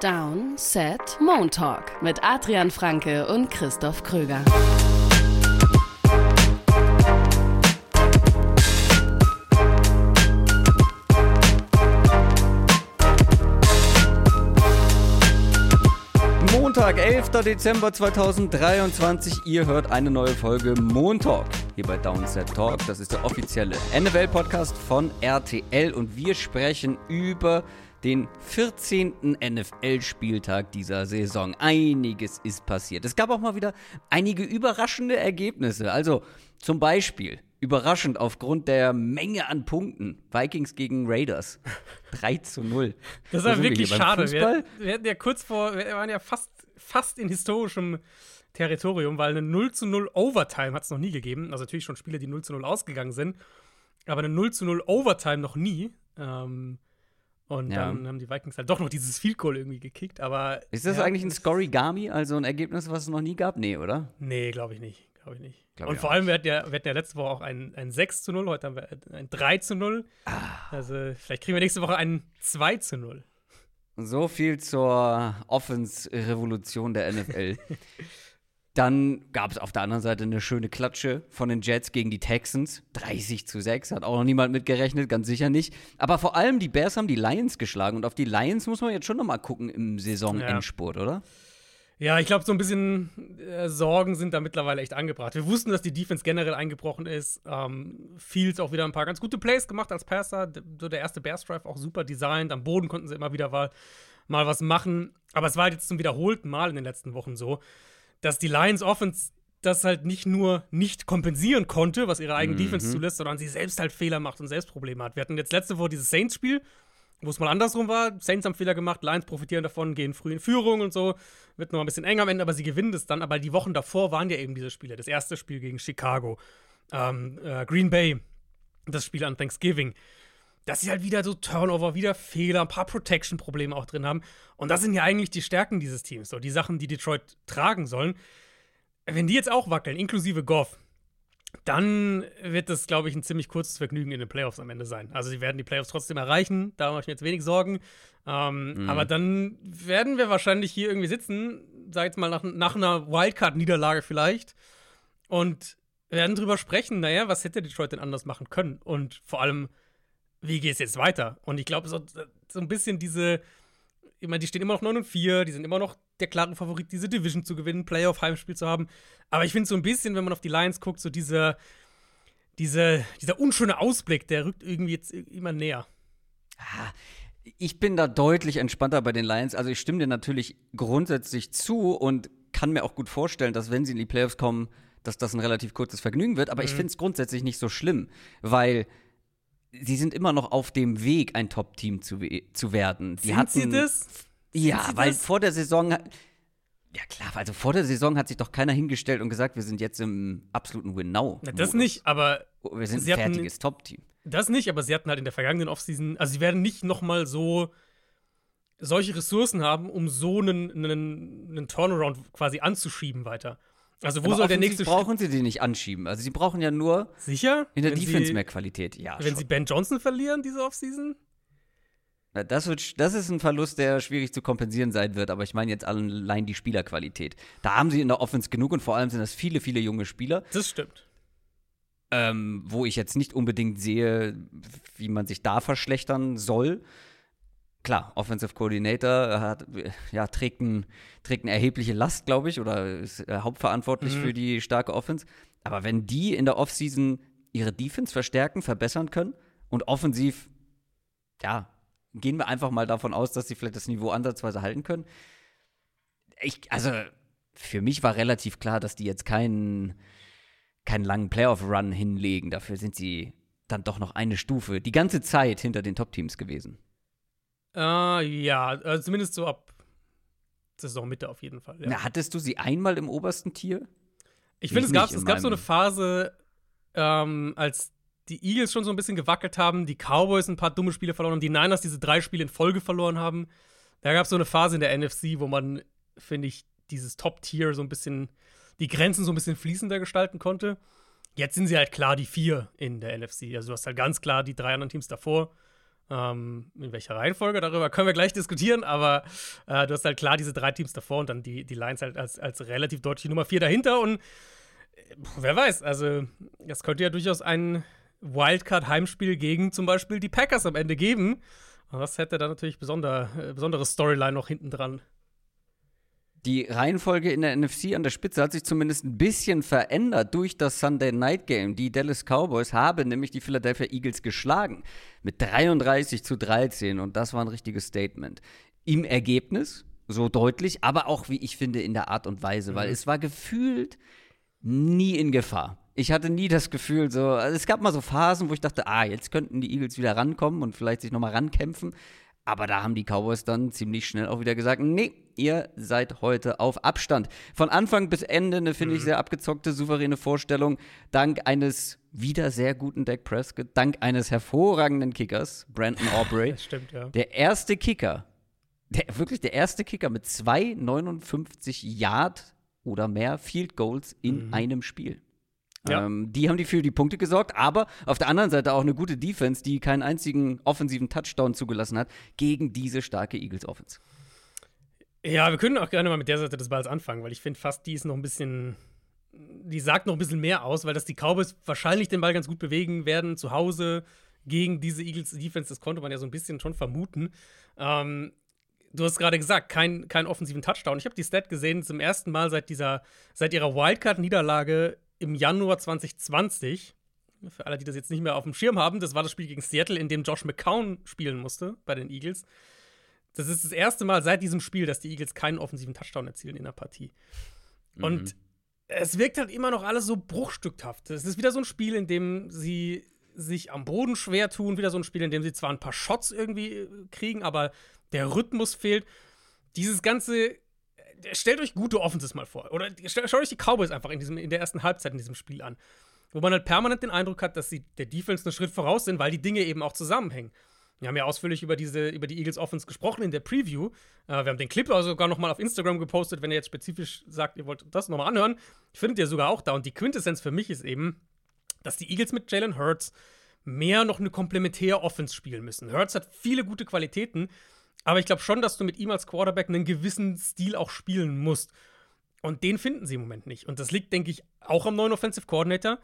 Down, Set, Moon Talk mit Adrian Franke und Christoph Kröger. Montag, 11. Dezember 2023. Ihr hört eine neue Folge Montalk hier bei Downset Talk. Das ist der offizielle NFL-Podcast von RTL und wir sprechen über den 14. NFL-Spieltag dieser Saison. Einiges ist passiert. Es gab auch mal wieder einige überraschende Ergebnisse. Also zum Beispiel überraschend aufgrund der Menge an Punkten. Vikings gegen Raiders. 3 zu 0. Das war wirklich schade. Wir, wir hatten ja kurz vor, wir waren ja fast, fast in historischem Territorium, weil eine 0 zu 0 Overtime hat es noch nie gegeben. Also natürlich schon Spiele, die 0 zu 0 ausgegangen sind. Aber eine 0 zu 0 Overtime noch nie. Ähm, und ja. dann haben die Vikings halt doch noch dieses Field Goal irgendwie gekickt, aber. Ist das ja, eigentlich ein Scorigami, also ein Ergebnis, was es noch nie gab? Nee, oder? Nee, glaube ich nicht. Glaube ich nicht. Glaub und ich vor allem, wir hatten, ja, wir hatten ja letzte Woche auch ein, ein 6 zu 0, heute haben wir ein 3 zu 0. Ah. Also vielleicht kriegen wir nächste Woche ein 2 zu 0. So viel zur Offense-Revolution der NFL. Dann gab es auf der anderen Seite eine schöne Klatsche von den Jets gegen die Texans. 30 zu 6, hat auch noch niemand mitgerechnet, ganz sicher nicht. Aber vor allem die Bears haben die Lions geschlagen und auf die Lions muss man jetzt schon noch mal gucken im Saisonendspurt, ja. oder? Ja, ich glaube, so ein bisschen äh, Sorgen sind da mittlerweile echt angebracht. Wir wussten, dass die Defense generell eingebrochen ist. Ähm, Fields auch wieder ein paar ganz gute Plays gemacht als Passer. So der erste Bears Drive auch super designt. Am Boden konnten sie immer wieder mal, mal was machen. Aber es war halt jetzt zum wiederholten Mal in den letzten Wochen so dass die Lions Offense das halt nicht nur nicht kompensieren konnte, was ihre eigene mhm. Defense zulässt, sondern sie selbst halt Fehler macht und selbst Probleme hat. Wir hatten jetzt letzte Woche dieses Saints-Spiel, wo es mal andersrum war. Saints haben Fehler gemacht, Lions profitieren davon, gehen früh in Führung und so. Wird noch ein bisschen enger am Ende, aber sie gewinnen das dann. Aber die Wochen davor waren ja eben diese Spiele. Das erste Spiel gegen Chicago, ähm, äh, Green Bay, das Spiel an Thanksgiving. Dass sie halt wieder so Turnover, wieder Fehler, ein paar Protection-Probleme auch drin haben. Und das sind ja eigentlich die Stärken dieses Teams, so die Sachen, die Detroit tragen sollen. Wenn die jetzt auch wackeln, inklusive Goff, dann wird das, glaube ich, ein ziemlich kurzes Vergnügen in den Playoffs am Ende sein. Also, sie werden die Playoffs trotzdem erreichen, da mache ich mir jetzt wenig Sorgen. Ähm, mhm. Aber dann werden wir wahrscheinlich hier irgendwie sitzen, sag jetzt mal nach, nach einer Wildcard-Niederlage vielleicht, und werden drüber sprechen, naja, was hätte Detroit denn anders machen können? Und vor allem, wie geht es jetzt weiter? Und ich glaube, so, so ein bisschen diese ich meine, die stehen immer noch 9 und 4, die sind immer noch der klare Favorit, diese Division zu gewinnen, Playoff-Heimspiel zu haben. Aber ich finde so ein bisschen, wenn man auf die Lions guckt, so dieser, diese, dieser unschöne Ausblick, der rückt irgendwie jetzt immer näher. Ah, ich bin da deutlich entspannter bei den Lions. Also ich stimme dir natürlich grundsätzlich zu und kann mir auch gut vorstellen, dass wenn sie in die Playoffs kommen, dass das ein relativ kurzes Vergnügen wird. Aber mhm. ich finde es grundsätzlich nicht so schlimm, weil sie sind immer noch auf dem Weg, ein Top-Team zu, zu werden. Die sind hatten, sie das? Ja, sie weil das? vor der Saison. Ja, klar, also vor der Saison hat sich doch keiner hingestellt und gesagt, wir sind jetzt im absoluten Win-Now. Das nicht, aber. Oh, wir sind ein fertiges Top-Team. Das nicht, aber sie hatten halt in der vergangenen Offseason, also sie werden nicht noch mal so solche Ressourcen haben, um so einen, einen, einen Turnaround quasi anzuschieben weiter. Also wo Aber soll der nächste brauchen sie die nicht anschieben. Also sie brauchen ja nur Sicher? in der wenn Defense sie, mehr Qualität. Ja, wenn schon. sie Ben Johnson verlieren diese Offseason? Das, wird, das ist ein Verlust, der schwierig zu kompensieren sein wird, aber ich meine jetzt allein die Spielerqualität. Da haben sie in der Offense genug und vor allem sind das viele, viele junge Spieler. Das stimmt. Ähm, wo ich jetzt nicht unbedingt sehe, wie man sich da verschlechtern soll klar, Offensive Coordinator hat, ja, trägt, ein, trägt eine erhebliche Last, glaube ich, oder ist äh, hauptverantwortlich mhm. für die starke Offense. Aber wenn die in der Offseason ihre Defense verstärken, verbessern können und offensiv, ja, gehen wir einfach mal davon aus, dass sie vielleicht das Niveau ansatzweise halten können. Ich, also, für mich war relativ klar, dass die jetzt keinen, keinen langen Playoff-Run hinlegen. Dafür sind sie dann doch noch eine Stufe die ganze Zeit hinter den Top-Teams gewesen. Äh, ja, also zumindest so ab Saisonmitte auf jeden Fall. Ja. Na, hattest du sie einmal im obersten Tier? Ich finde, es gab, es gab so eine Phase, ähm, als die Eagles schon so ein bisschen gewackelt haben, die Cowboys ein paar dumme Spiele verloren haben, die Niners diese drei Spiele in Folge verloren haben. Da gab es so eine Phase in der NFC, wo man, finde ich, dieses Top-Tier so ein bisschen, die Grenzen so ein bisschen fließender gestalten konnte. Jetzt sind sie halt klar die vier in der NFC. Also du hast halt ganz klar die drei anderen Teams davor Ähm, in welcher Reihenfolge, darüber können wir gleich diskutieren, aber äh, du hast halt klar diese drei Teams davor und dann die, die Lions halt als, als relativ deutliche Nummer vier dahinter und äh, wer weiß, also das könnte ja durchaus ein Wildcard-Heimspiel gegen zum Beispiel die Packers am Ende geben. Und das hätte dann natürlich besonder, äh, besondere Storyline noch hinten dran. Die Reihenfolge in der NFC an der Spitze hat sich zumindest ein bisschen verändert durch das Sunday Night Game. Die Dallas Cowboys haben nämlich die Philadelphia Eagles geschlagen mit 33 zu 13 und das war ein richtiges Statement. Im Ergebnis so deutlich, aber auch, wie ich finde, in der Art und Weise, weil mhm. es war gefühlt nie in Gefahr. Ich hatte nie das Gefühl, so, also es gab mal so Phasen, wo ich dachte, ah, jetzt könnten die Eagles wieder rankommen und vielleicht sich nochmal rankämpfen. Aber da haben die Cowboys dann ziemlich schnell auch wieder gesagt, nee, ihr seid heute auf Abstand. Von Anfang bis Ende eine, finde ich, mhm. sehr abgezockte, souveräne Vorstellung. Dank eines wieder sehr guten Deck Prescott, dank eines hervorragenden Kickers, Brandon Aubrey. Das stimmt, ja. Der erste Kicker, der, wirklich der erste Kicker mit 2,59 Yard oder mehr Field Goals in mhm. einem Spiel. Ja. Ähm, die haben die für die Punkte gesorgt, aber auf der anderen Seite auch eine gute Defense, die keinen einzigen offensiven Touchdown zugelassen hat gegen diese starke Eagles Offense. Ja, wir können auch gerne mal mit der Seite des Balls anfangen, weil ich finde fast die ist noch ein bisschen, die sagt noch ein bisschen mehr aus, weil dass die Cowboys wahrscheinlich den Ball ganz gut bewegen werden zu Hause gegen diese Eagles Defense, das konnte man ja so ein bisschen schon vermuten. Ähm, du hast gerade gesagt, kein, kein offensiven Touchdown. Ich habe die Stat gesehen, zum ersten Mal seit dieser, seit ihrer Wildcard-Niederlage im Januar 2020. Für alle, die das jetzt nicht mehr auf dem Schirm haben, das war das Spiel gegen Seattle, in dem Josh McCown spielen musste bei den Eagles. Das ist das erste Mal seit diesem Spiel, dass die Eagles keinen offensiven Touchdown erzielen in der Partie. Mhm. Und es wirkt halt immer noch alles so bruchstückhaft. Es ist wieder so ein Spiel, in dem sie sich am Boden schwer tun, wieder so ein Spiel, in dem sie zwar ein paar Shots irgendwie äh, kriegen, aber der Rhythmus fehlt. Dieses ganze stellt euch gute Offenses mal vor. Oder schaut euch die Cowboys einfach in, diesem, in der ersten Halbzeit in diesem Spiel an. Wo man halt permanent den Eindruck hat, dass sie der Defense einen Schritt voraus sind, weil die Dinge eben auch zusammenhängen. Wir haben ja ausführlich über, diese, über die Eagles Offense gesprochen in der Preview. Äh, wir haben den Clip also sogar nochmal auf Instagram gepostet, wenn ihr jetzt spezifisch sagt, ihr wollt das nochmal anhören. Findet ihr sogar auch da. Und die Quintessenz für mich ist eben, dass die Eagles mit Jalen Hurts mehr noch eine komplementäre Offense spielen müssen. Hurts hat viele gute Qualitäten, aber ich glaube schon, dass du mit ihm als Quarterback einen gewissen Stil auch spielen musst. Und den finden sie im Moment nicht. Und das liegt, denke ich, auch am neuen Offensive Coordinator,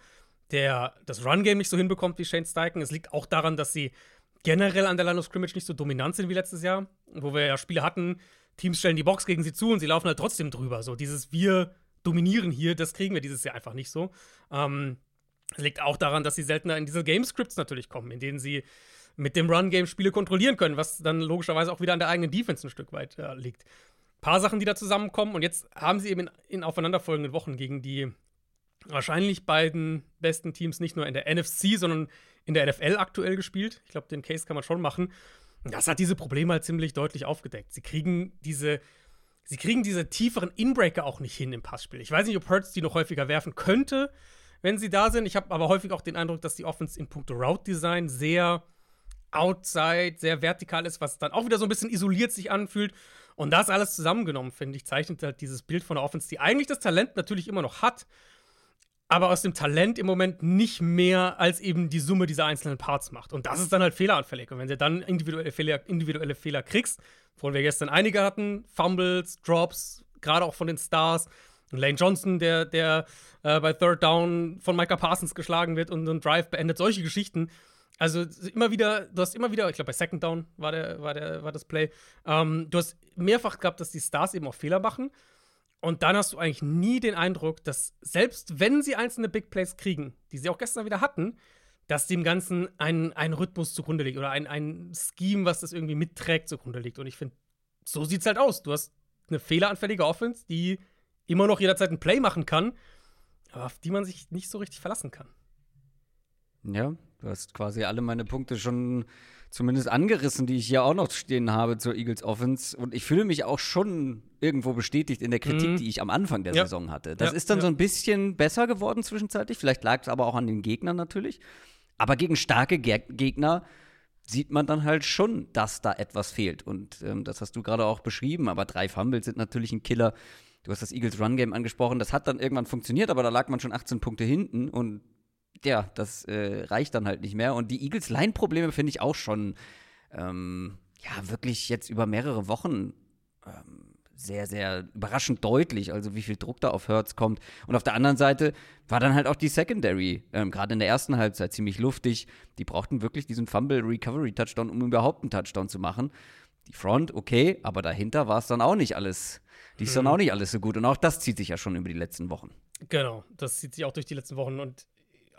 der das Run-Game nicht so hinbekommt wie Shane Steichen. Es liegt auch daran, dass sie generell an der Line of Scrimmage nicht so dominant sind wie letztes Jahr, wo wir ja Spiele hatten, Teams stellen die Box gegen sie zu und sie laufen halt trotzdem drüber. So dieses Wir dominieren hier, das kriegen wir dieses Jahr einfach nicht so. Ähm, liegt auch daran, dass sie seltener in diese Game-Scripts natürlich kommen, in denen sie mit dem Run-Game Spiele kontrollieren können, was dann logischerweise auch wieder an der eigenen Defense ein Stück weit äh, liegt. Paar Sachen, die da zusammenkommen und jetzt haben sie eben in, in aufeinanderfolgenden Wochen gegen die wahrscheinlich beiden besten Teams nicht nur in der NFC, sondern in der NFL aktuell gespielt. Ich glaube, den Case kann man schon machen. Das hat diese Probleme halt ziemlich deutlich aufgedeckt. Sie kriegen diese, sie kriegen diese tieferen Inbreaker auch nicht hin im Passspiel. Ich weiß nicht, ob Hurts die noch häufiger werfen könnte, wenn sie da sind. Ich habe aber häufig auch den Eindruck, dass die Offense in puncto Route Design sehr outside, sehr vertikal ist, was dann auch wieder so ein bisschen isoliert sich anfühlt. Und das alles zusammengenommen, finde ich, zeichnet halt dieses Bild von der Offense, die eigentlich das Talent natürlich immer noch hat, aber aus dem Talent im Moment nicht mehr als eben die Summe dieser einzelnen Parts macht. Und das ist dann halt fehleranfällig. Und wenn du dann individuelle Fehler, individuelle Fehler kriegst, wovon wir gestern einige hatten, Fumbles, Drops, gerade auch von den Stars, Lane Johnson, der, der äh, bei Third Down von Micah Parsons geschlagen wird und einen Drive beendet, solche Geschichten, also immer wieder, du hast immer wieder, ich glaube bei Second Down war, der, war, der, war das Play, ähm, du hast mehrfach gehabt, dass die Stars eben auch Fehler machen. Und dann hast du eigentlich nie den Eindruck, dass selbst wenn sie einzelne Big Plays kriegen, die sie auch gestern wieder hatten, dass dem Ganzen ein, ein Rhythmus zugrunde liegt oder ein, ein Scheme, was das irgendwie mitträgt, zugrunde liegt. Und ich finde, so sieht es halt aus. Du hast eine fehleranfällige Offense, die immer noch jederzeit ein Play machen kann, aber auf die man sich nicht so richtig verlassen kann. Ja, du hast quasi alle meine Punkte schon zumindest angerissen, die ich hier auch noch stehen habe zur Eagles Offense. Und ich fühle mich auch schon irgendwo bestätigt in der Kritik, mhm. die ich am Anfang der ja. Saison hatte. Das ja, ist dann ja. so ein bisschen besser geworden zwischenzeitlich. Vielleicht lag es aber auch an den Gegnern natürlich. Aber gegen starke Ge Gegner sieht man dann halt schon, dass da etwas fehlt. Und ähm, das hast du gerade auch beschrieben. Aber drei Fumbles sind natürlich ein Killer. Du hast das Eagles Run Game angesprochen. Das hat dann irgendwann funktioniert, aber da lag man schon 18 Punkte hinten. Und ja, das äh, reicht dann halt nicht mehr. Und die Eagles Line-Probleme finde ich auch schon ähm, ja, wirklich jetzt über mehrere Wochen ähm, sehr, sehr überraschend deutlich, also wie viel Druck da auf Hertz kommt. Und auf der anderen Seite war dann halt auch die Secondary, ähm, gerade in der ersten Halbzeit, ziemlich luftig. Die brauchten wirklich diesen Fumble-Recovery-Touchdown, um überhaupt einen Touchdown zu machen. Die Front, okay, aber dahinter war es dann auch nicht alles, die ist dann auch nicht alles so gut. Und auch das zieht sich ja schon über die letzten Wochen. Genau, das zieht sich auch durch die letzten Wochen. Und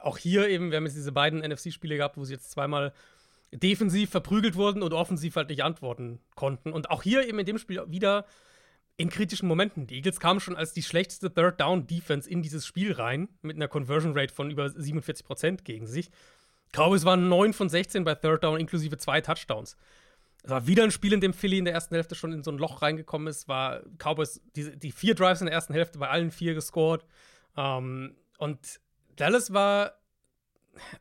auch hier eben, wir haben jetzt diese beiden NFC-Spiele gehabt, wo sie jetzt zweimal defensiv verprügelt wurden und offensiv halt nicht antworten konnten. Und auch hier eben in dem Spiel wieder in kritischen Momenten. Die Eagles kamen schon als die schlechteste Third Down Defense in dieses Spiel rein, mit einer Conversion Rate von über 47 Prozent gegen sich. Cowboys waren 9 von 16 bei Third Down, inklusive zwei Touchdowns. Es war wieder ein Spiel, in dem Philly in der ersten Hälfte schon in so ein Loch reingekommen ist. War Cowboys die, die vier Drives in der ersten Hälfte bei allen vier gescored. Ähm, und Dallas war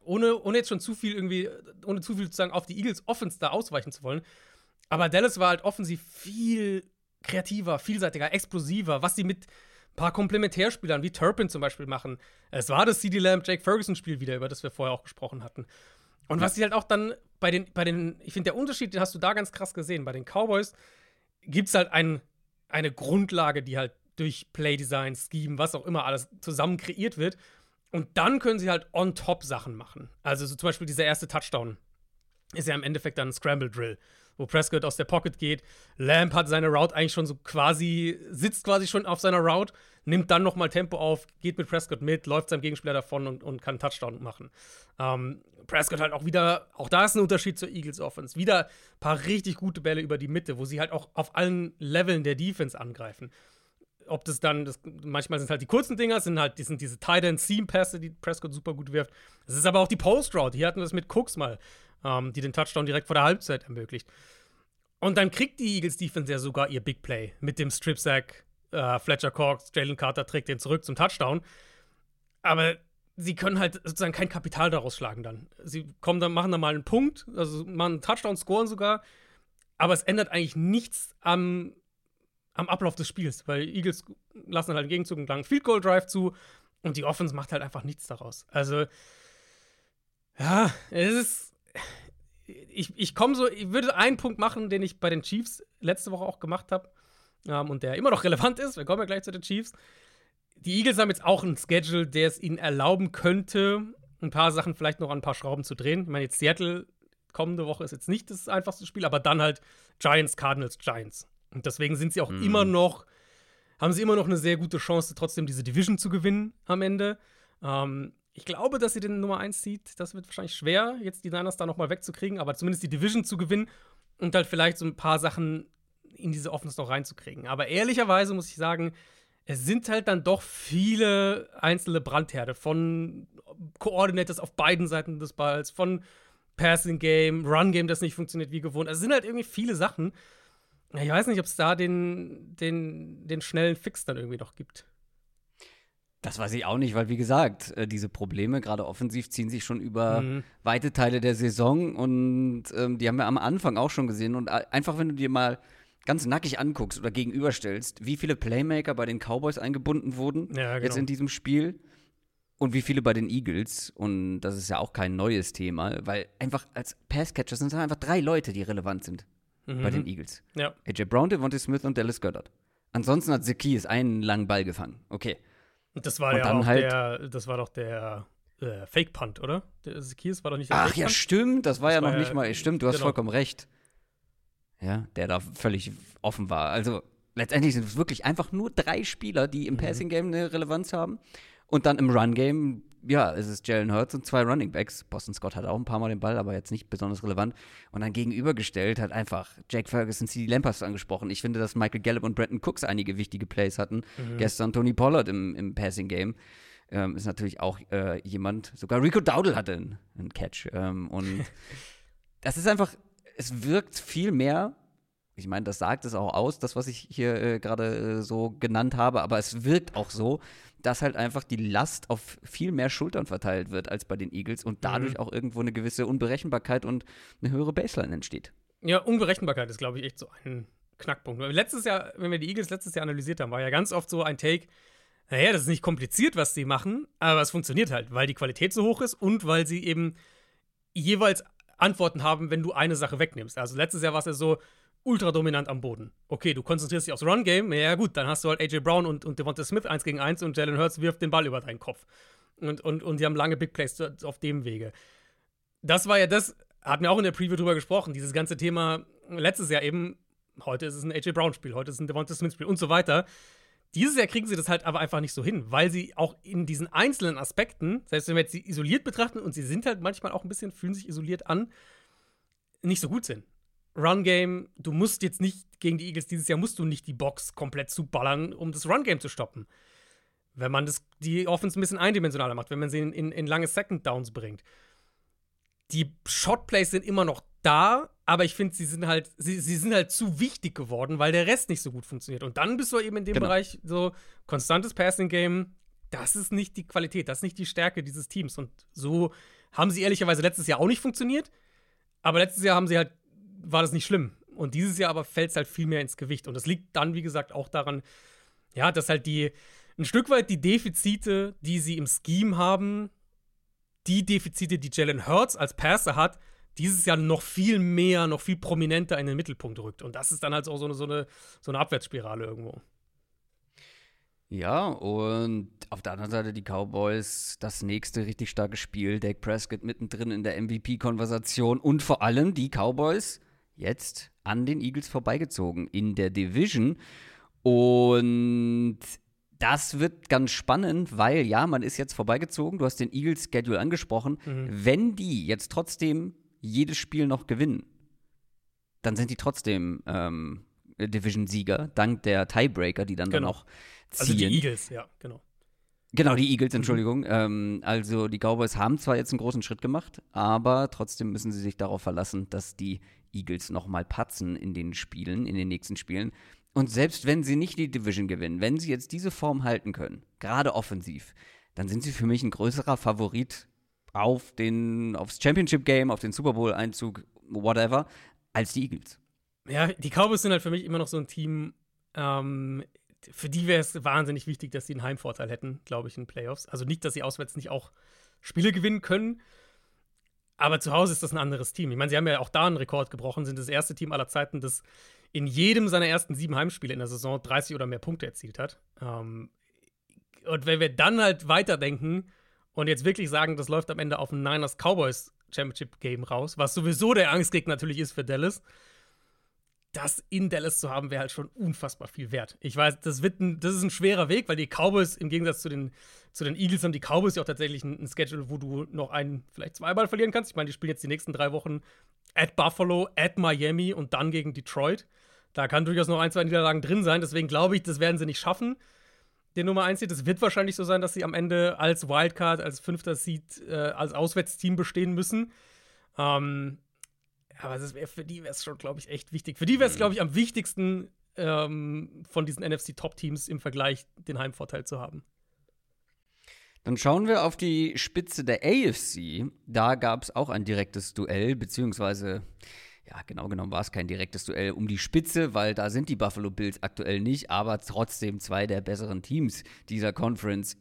ohne, ohne jetzt schon zu viel irgendwie, ohne zu viel sozusagen auf die Eagles Offense da ausweichen zu wollen. Aber Dallas war halt offensiv viel kreativer, vielseitiger, explosiver, was sie mit ein paar Komplementärspielern wie Turpin zum Beispiel machen. Es war das CD Lamb Jake Ferguson Spiel wieder, über das wir vorher auch gesprochen hatten. Und was sie halt auch dann bei den, bei den, ich finde, der Unterschied, den hast du da ganz krass gesehen. Bei den Cowboys gibt es halt ein, eine Grundlage, die halt durch Playdesign, Scheme, was auch immer alles zusammen kreiert wird. Und dann können sie halt on top Sachen machen. Also so zum Beispiel dieser erste Touchdown ist ja im Endeffekt dann ein Scramble Drill wo Prescott aus der Pocket geht. Lamb hat seine Route eigentlich schon so quasi, sitzt quasi schon auf seiner Route, nimmt dann nochmal Tempo auf, geht mit Prescott mit, läuft seinem Gegenspieler davon und, und kann Touchdown machen. Ähm, Prescott halt auch wieder, auch da ist ein Unterschied zur Eagles Offense. Wieder ein paar richtig gute Bälle über die Mitte, wo sie halt auch auf allen Leveln der Defense angreifen. Ob das dann, das, manchmal sind halt die kurzen Dinger, sind halt die sind diese Tight End Seam Pässe, die Prescott super gut wirft. Es ist aber auch die Post Route. Hier hatten wir es mit Cooks mal ähm, die den Touchdown direkt vor der Halbzeit ermöglicht. Und dann kriegt die Eagles Defense ja sogar ihr Big Play mit dem Strip Sack. Äh, Fletcher Cox, Jalen Carter trägt den zurück zum Touchdown. Aber sie können halt sozusagen kein Kapital daraus schlagen dann. Sie kommen dann, machen dann mal einen Punkt, also machen einen Touchdown, scoren sogar. Aber es ändert eigentlich nichts am, am Ablauf des Spiels, weil Eagles lassen halt im Gegenzug einen langen Field Goal Drive zu und die Offense macht halt einfach nichts daraus. Also, ja, es ist ich, ich komme so, ich würde einen Punkt machen, den ich bei den Chiefs letzte Woche auch gemacht habe ähm, und der immer noch relevant ist. Wir kommen ja gleich zu den Chiefs. Die Eagles haben jetzt auch einen Schedule, der es ihnen erlauben könnte, ein paar Sachen vielleicht noch an ein paar Schrauben zu drehen. Ich meine, jetzt Seattle kommende Woche ist jetzt nicht das einfachste Spiel, aber dann halt Giants, Cardinals, Giants. Und deswegen sind sie auch mhm. immer noch, haben sie immer noch eine sehr gute Chance, trotzdem diese Division zu gewinnen am Ende. Ähm, ich glaube, dass sie den Nummer 1 zieht. Das wird wahrscheinlich schwer, jetzt die Niners da nochmal wegzukriegen, aber zumindest die Division zu gewinnen und halt vielleicht so ein paar Sachen in diese Offense noch reinzukriegen. Aber ehrlicherweise muss ich sagen, es sind halt dann doch viele einzelne Brandherde von Coordinators auf beiden Seiten des Balls, von Passing Game, Run Game, das nicht funktioniert wie gewohnt. Also es sind halt irgendwie viele Sachen. Ich weiß nicht, ob es da den, den, den schnellen Fix dann irgendwie noch gibt. Das weiß ich auch nicht, weil wie gesagt, äh, diese Probleme, gerade offensiv, ziehen sich schon über mhm. weite Teile der Saison und ähm, die haben wir am Anfang auch schon gesehen. Und äh, einfach, wenn du dir mal ganz nackig anguckst oder gegenüberstellst, wie viele Playmaker bei den Cowboys eingebunden wurden ja, genau. jetzt in diesem Spiel und wie viele bei den Eagles. Und das ist ja auch kein neues Thema, weil einfach als Passcatcher sind es einfach drei Leute, die relevant sind mhm. bei den Eagles. Ja. AJ Brown, Devontae Smith und Dallas Goddard. Ansonsten hat Zacchaeus einen langen Ball gefangen. Okay. Und das war und ja auch halt der, das war doch der äh, Fake Punt, oder? Der Zacchaeus war doch nicht der Ach ja, stimmt, das war das ja war noch ja, nicht mal, stimmt, du hast genau. vollkommen recht. Ja, der da völlig offen war. Also letztendlich sind es wirklich einfach nur drei Spieler, die im mhm. Passing Game eine Relevanz haben. Und dann im Run Game, ja, es ist Jalen Hurts und zwei Running Backs. Boston Scott hat auch ein paar Mal den Ball, aber jetzt nicht besonders relevant. Und dann gegenübergestellt hat einfach Jake Ferguson, CD Lampers angesprochen. Ich finde, dass Michael Gallup und Brandon Cooks einige wichtige Plays hatten. Mhm. Gestern Tony Pollard im, im Passing Game. Ähm, ist natürlich auch äh, jemand, sogar Rico Dowdle hatte einen, einen Catch. Ähm, und das ist einfach, es wirkt viel mehr ich meine, das sagt es auch aus, das, was ich hier äh, gerade äh, so genannt habe, aber es wirkt auch so, dass halt einfach die Last auf viel mehr Schultern verteilt wird als bei den Eagles und dadurch mhm. auch irgendwo eine gewisse Unberechenbarkeit und eine höhere Baseline entsteht. Ja, Unberechenbarkeit ist, glaube ich, echt so ein Knackpunkt. Letztes Jahr, wenn wir die Eagles letztes Jahr analysiert haben, war ja ganz oft so ein Take, naja, das ist nicht kompliziert, was sie machen, aber es funktioniert halt, weil die Qualität so hoch ist und weil sie eben jeweils Antworten haben, wenn du eine Sache wegnimmst. Also letztes Jahr war es ja so ultra dominant am Boden. Okay, du konzentrierst dich aufs Run-Game, ja gut, dann hast du halt AJ Brown und, und Devonta Smith 1 gegen 1 und Jalen Hurts wirft den Ball über deinen Kopf. Und, und, und die haben lange Big Plays auf dem Wege. Das war ja das, hatten wir auch in der Preview drüber gesprochen, dieses ganze Thema letztes Jahr eben, heute ist es ein AJ Brown-Spiel, heute ist es ein Devonta Smith-Spiel und so weiter. Dieses Jahr kriegen sie das halt aber einfach nicht so hin, weil sie auch in diesen einzelnen Aspekten, selbst wenn wir jetzt sie isoliert betrachten und sie sind halt manchmal auch ein bisschen, fühlen sich isoliert an, nicht so gut sind. Run-Game, du musst jetzt nicht gegen die Eagles dieses Jahr, musst du nicht die Box komplett zuballern, um das Run-Game zu stoppen. Wenn man das, die Offense ein bisschen eindimensionaler macht, wenn man sie in, in, in lange Second Downs bringt. Die Shot-Plays sind immer noch da, aber ich finde, sie sind halt, sie, sie sind halt zu wichtig geworden, weil der Rest nicht so gut funktioniert. Und dann bist du eben in dem genau. Bereich so konstantes Passing-Game. Das ist nicht die Qualität, das ist nicht die Stärke dieses Teams. Und so haben sie ehrlicherweise letztes Jahr auch nicht funktioniert. Aber letztes Jahr haben sie halt, war das nicht schlimm. Und dieses Jahr aber fällt es halt viel mehr ins Gewicht. Und das liegt dann, wie gesagt, auch daran, ja, dass halt die, ein Stück weit die Defizite, die sie im Scheme haben, die Defizite, die Jalen Hurts als Passer hat, dieses Jahr noch viel mehr, noch viel prominenter in den Mittelpunkt rückt. Und das ist dann halt auch so eine, so eine, so eine Abwärtsspirale irgendwo. Ja, und auf der anderen Seite die Cowboys, das nächste richtig starke Spiel. Dak Prescott mittendrin in der MVP-Konversation und vor allem die Cowboys jetzt an den Eagles vorbeigezogen in der Division. Und das wird ganz spannend, weil ja, man ist jetzt vorbeigezogen. Du hast den Eagles Schedule angesprochen. Mhm. Wenn die jetzt trotzdem jedes Spiel noch gewinnen, dann sind die trotzdem ähm, Division-Sieger, dank der Tiebreaker, die dann, genau. dann auch ziehen. Also die Eagles, ja, genau. Genau, die Eagles, mhm. Entschuldigung. Mhm. Ähm, also die Cowboys haben zwar jetzt einen großen Schritt gemacht, aber trotzdem müssen sie sich darauf verlassen, dass die Eagles noch mal patzen in den Spielen, in den nächsten Spielen. Und selbst wenn sie nicht die Division gewinnen, wenn sie jetzt diese Form halten können, gerade offensiv, dann sind sie für mich ein größerer Favorit auf den, aufs Championship Game, auf den Super Bowl Einzug, whatever, als die Eagles. Ja, die Cowboys sind halt für mich immer noch so ein Team, ähm, für die wäre es wahnsinnig wichtig, dass sie einen Heimvorteil hätten, glaube ich, in Playoffs. Also nicht, dass sie auswärts nicht auch Spiele gewinnen können, aber zu Hause ist das ein anderes Team. Ich meine, sie haben ja auch da einen Rekord gebrochen, sind das erste Team aller Zeiten, das in jedem seiner ersten sieben Heimspiele in der Saison 30 oder mehr Punkte erzielt hat. Ähm, und wenn wir dann halt weiterdenken, und jetzt wirklich sagen, das läuft am Ende auf ein Niners Cowboys Championship Game raus, was sowieso der Angstgegner natürlich ist für Dallas. Das in Dallas zu haben, wäre halt schon unfassbar viel wert. Ich weiß, das, wird ein, das ist ein schwerer Weg, weil die Cowboys im Gegensatz zu den, zu den Eagles haben die Cowboys ja auch tatsächlich ein, ein Schedule, wo du noch einen, vielleicht zweimal verlieren kannst. Ich meine, die spielen jetzt die nächsten drei Wochen at Buffalo, at Miami und dann gegen Detroit. Da kann durchaus noch ein, zwei Niederlagen drin sein. Deswegen glaube ich, das werden sie nicht schaffen den Nummer 1 Seed. Es wird wahrscheinlich so sein, dass sie am Ende als Wildcard, als fünfter Seed, äh, als Auswärtsteam bestehen müssen. Ähm, aber das wär, für die wäre es schon, glaube ich, echt wichtig. Für die wäre es, mhm. glaube ich, am wichtigsten ähm, von diesen NFC-Top-Teams im Vergleich den Heimvorteil zu haben. Dann schauen wir auf die Spitze der AFC. Da gab es auch ein direktes Duell, beziehungsweise ja, genau genommen war es kein direktes Duell um die Spitze, weil da sind die Buffalo Bills aktuell nicht, aber trotzdem zwei der besseren Teams dieser Conference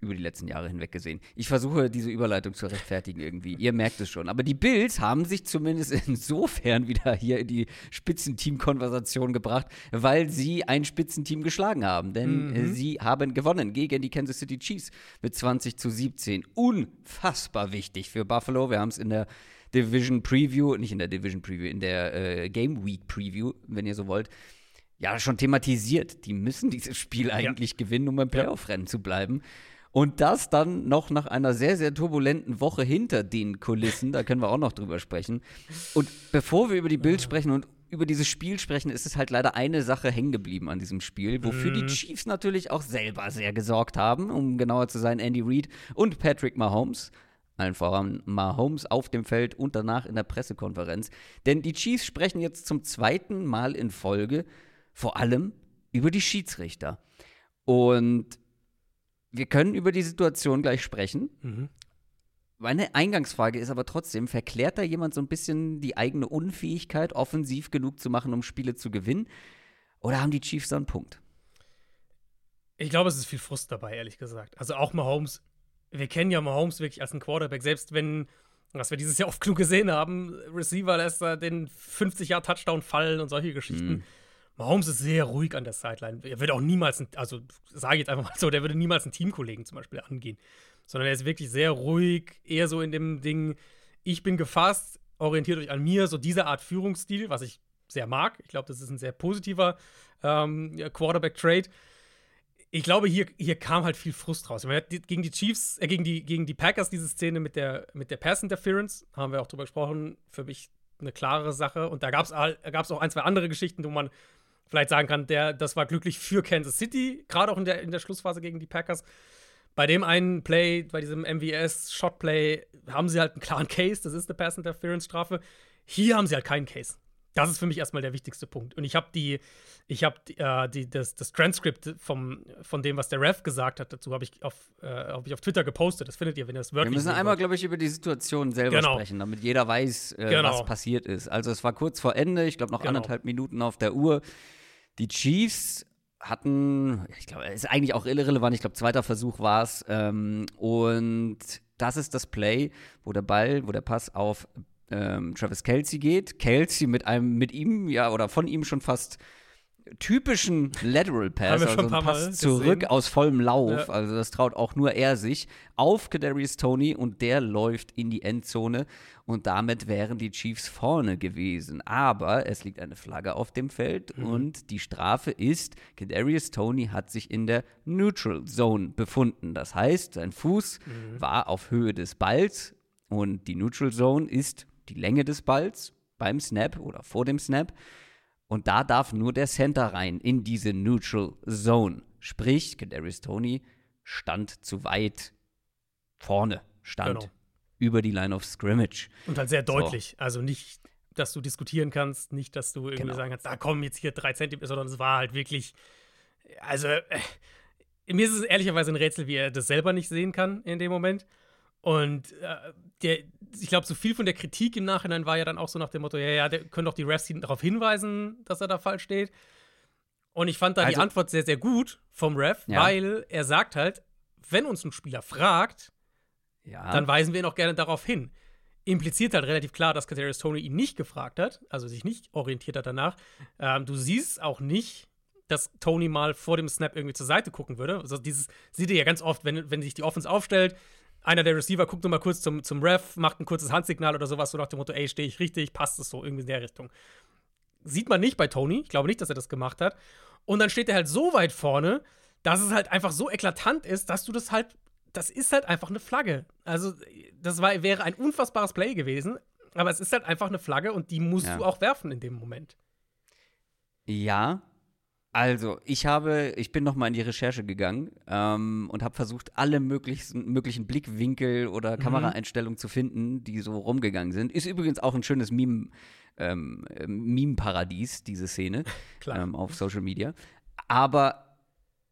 über die letzten Jahre hinweg gesehen. Ich versuche diese Überleitung zu rechtfertigen irgendwie. Ihr merkt es schon. Aber die Bills haben sich zumindest insofern wieder hier in die Spitzenteam-Konversation gebracht, weil sie ein Spitzenteam geschlagen haben. Denn mhm. sie haben gewonnen gegen die Kansas City Chiefs mit 20 zu 17. Unfassbar wichtig für Buffalo. Wir haben es in der Division Preview, nicht in der Division Preview, in der äh, Game Week Preview, wenn ihr so wollt, ja, schon thematisiert. Die müssen dieses Spiel eigentlich ja. gewinnen, um im Playoff-Rennen zu bleiben. Und das dann noch nach einer sehr, sehr turbulenten Woche hinter den Kulissen, da können wir auch noch drüber sprechen. Und bevor wir über die Bills sprechen und über dieses Spiel sprechen, ist es halt leider eine Sache hängen geblieben an diesem Spiel, wofür mhm. die Chiefs natürlich auch selber sehr gesorgt haben, um genauer zu sein, Andy Reid und Patrick Mahomes allen voran Mahomes auf dem Feld und danach in der Pressekonferenz. Denn die Chiefs sprechen jetzt zum zweiten Mal in Folge vor allem über die Schiedsrichter. Und wir können über die Situation gleich sprechen. Mhm. Meine Eingangsfrage ist aber trotzdem, verklärt da jemand so ein bisschen die eigene Unfähigkeit, offensiv genug zu machen, um Spiele zu gewinnen? Oder haben die Chiefs da einen Punkt? Ich glaube, es ist viel Frust dabei, ehrlich gesagt. Also auch Mahomes wir kennen ja Mahomes wirklich als einen Quarterback. Selbst wenn was wir dieses Jahr oft genug gesehen haben. Receiver lässt er den 50-Jahr-Touchdown fallen und solche Geschichten. Mhm. Mahomes ist sehr ruhig an der Sideline. Er würde auch niemals, also sage ich jetzt einfach mal so, der würde niemals einen Teamkollegen zum Beispiel angehen. Sondern er ist wirklich sehr ruhig, eher so in dem Ding, ich bin gefasst, orientiert euch an mir, so diese Art Führungsstil, was ich sehr mag. Ich glaube, das ist ein sehr positiver ähm, Quarterback-Trade. Ich glaube, hier, hier kam halt viel Frust raus. Meine, gegen die Chiefs, äh, gegen, die, gegen die Packers, diese Szene mit der, mit der Pass-Interference, haben wir auch drüber gesprochen, für mich eine klare Sache. Und da gab es auch ein, zwei andere Geschichten, wo man vielleicht sagen kann, der, das war glücklich für Kansas City, gerade auch in der, in der Schlussphase gegen die Packers. Bei dem einen Play, bei diesem MVS-Shot-Play, haben sie halt einen klaren Case, das ist eine Pass-Interference-Strafe. Hier haben sie halt keinen Case. Das ist für mich erstmal der wichtigste Punkt. Und ich habe die, ich habe äh, die, das, das Transkript vom, von dem, was der Ref gesagt hat, dazu habe ich, auf, äh, hab ich auf Twitter gepostet. Das findet ihr, wenn ihr es wörtlich Wir müssen einmal, glaube ich, über die Situation selber genau. sprechen, damit jeder weiß, äh, genau. was passiert ist. Also es war kurz vor Ende, ich glaube noch genau. anderthalb Minuten auf der Uhr. Die Chiefs hatten, ich glaube, ist eigentlich auch irrelevant, ich glaube, zweiter Versuch war es. Ähm, und das ist das Play, wo der Ball, wo der Pass auf ähm, Travis Kelsey geht. Kelsey mit einem, mit ihm, ja, oder von ihm schon fast typischen Lateral Pass, also ein Pass zurück gesehen. aus vollem Lauf, ja. also das traut auch nur er sich, auf Kadarius Tony und der läuft in die Endzone und damit wären die Chiefs vorne gewesen. Aber es liegt eine Flagge auf dem Feld mhm. und die Strafe ist, Kadarius Tony hat sich in der Neutral Zone befunden. Das heißt, sein Fuß mhm. war auf Höhe des Balls und die Neutral Zone ist die Länge des Balls beim Snap oder vor dem Snap. Und da darf nur der Center rein in diese Neutral Zone. Sprich, Kadarius Tony stand zu weit vorne, stand genau. über die Line of Scrimmage. Und halt sehr deutlich. So. Also nicht, dass du diskutieren kannst, nicht, dass du irgendwie genau. sagen kannst, da kommen jetzt hier drei Zentimeter, sondern es war halt wirklich, also äh, mir ist es ehrlicherweise ein Rätsel, wie er das selber nicht sehen kann in dem Moment. Und äh, der, ich glaube, so viel von der Kritik im Nachhinein war ja dann auch so nach dem Motto, ja, ja, der können doch die Refs darauf hinweisen, dass er da falsch steht. Und ich fand da also, die Antwort sehr, sehr gut vom Ref, ja. weil er sagt halt, wenn uns ein Spieler fragt, ja. dann weisen wir ihn auch gerne darauf hin. Impliziert halt relativ klar, dass Kadarius Tony ihn nicht gefragt hat, also sich nicht orientiert hat danach. Ähm, du siehst auch nicht, dass Tony mal vor dem Snap irgendwie zur Seite gucken würde. Also dieses sieht ihr ja ganz oft, wenn, wenn sich die Offense aufstellt, einer der Receiver guckt nochmal kurz zum, zum Ref, macht ein kurzes Handsignal oder sowas, so nach dem Motto, ey, stehe ich richtig, passt es so, irgendwie in der Richtung. Sieht man nicht bei Tony, ich glaube nicht, dass er das gemacht hat. Und dann steht er halt so weit vorne, dass es halt einfach so eklatant ist, dass du das halt, das ist halt einfach eine Flagge. Also, das war, wäre ein unfassbares Play gewesen, aber es ist halt einfach eine Flagge und die musst ja. du auch werfen in dem Moment. Ja, also, ich habe, ich bin noch mal in die Recherche gegangen ähm, und habe versucht, alle möglichen, möglichen Blickwinkel oder mhm. Kameraeinstellungen zu finden, die so rumgegangen sind. Ist übrigens auch ein schönes Meme, ähm, Meme-Paradies, diese Szene ähm, auf Social Media. Aber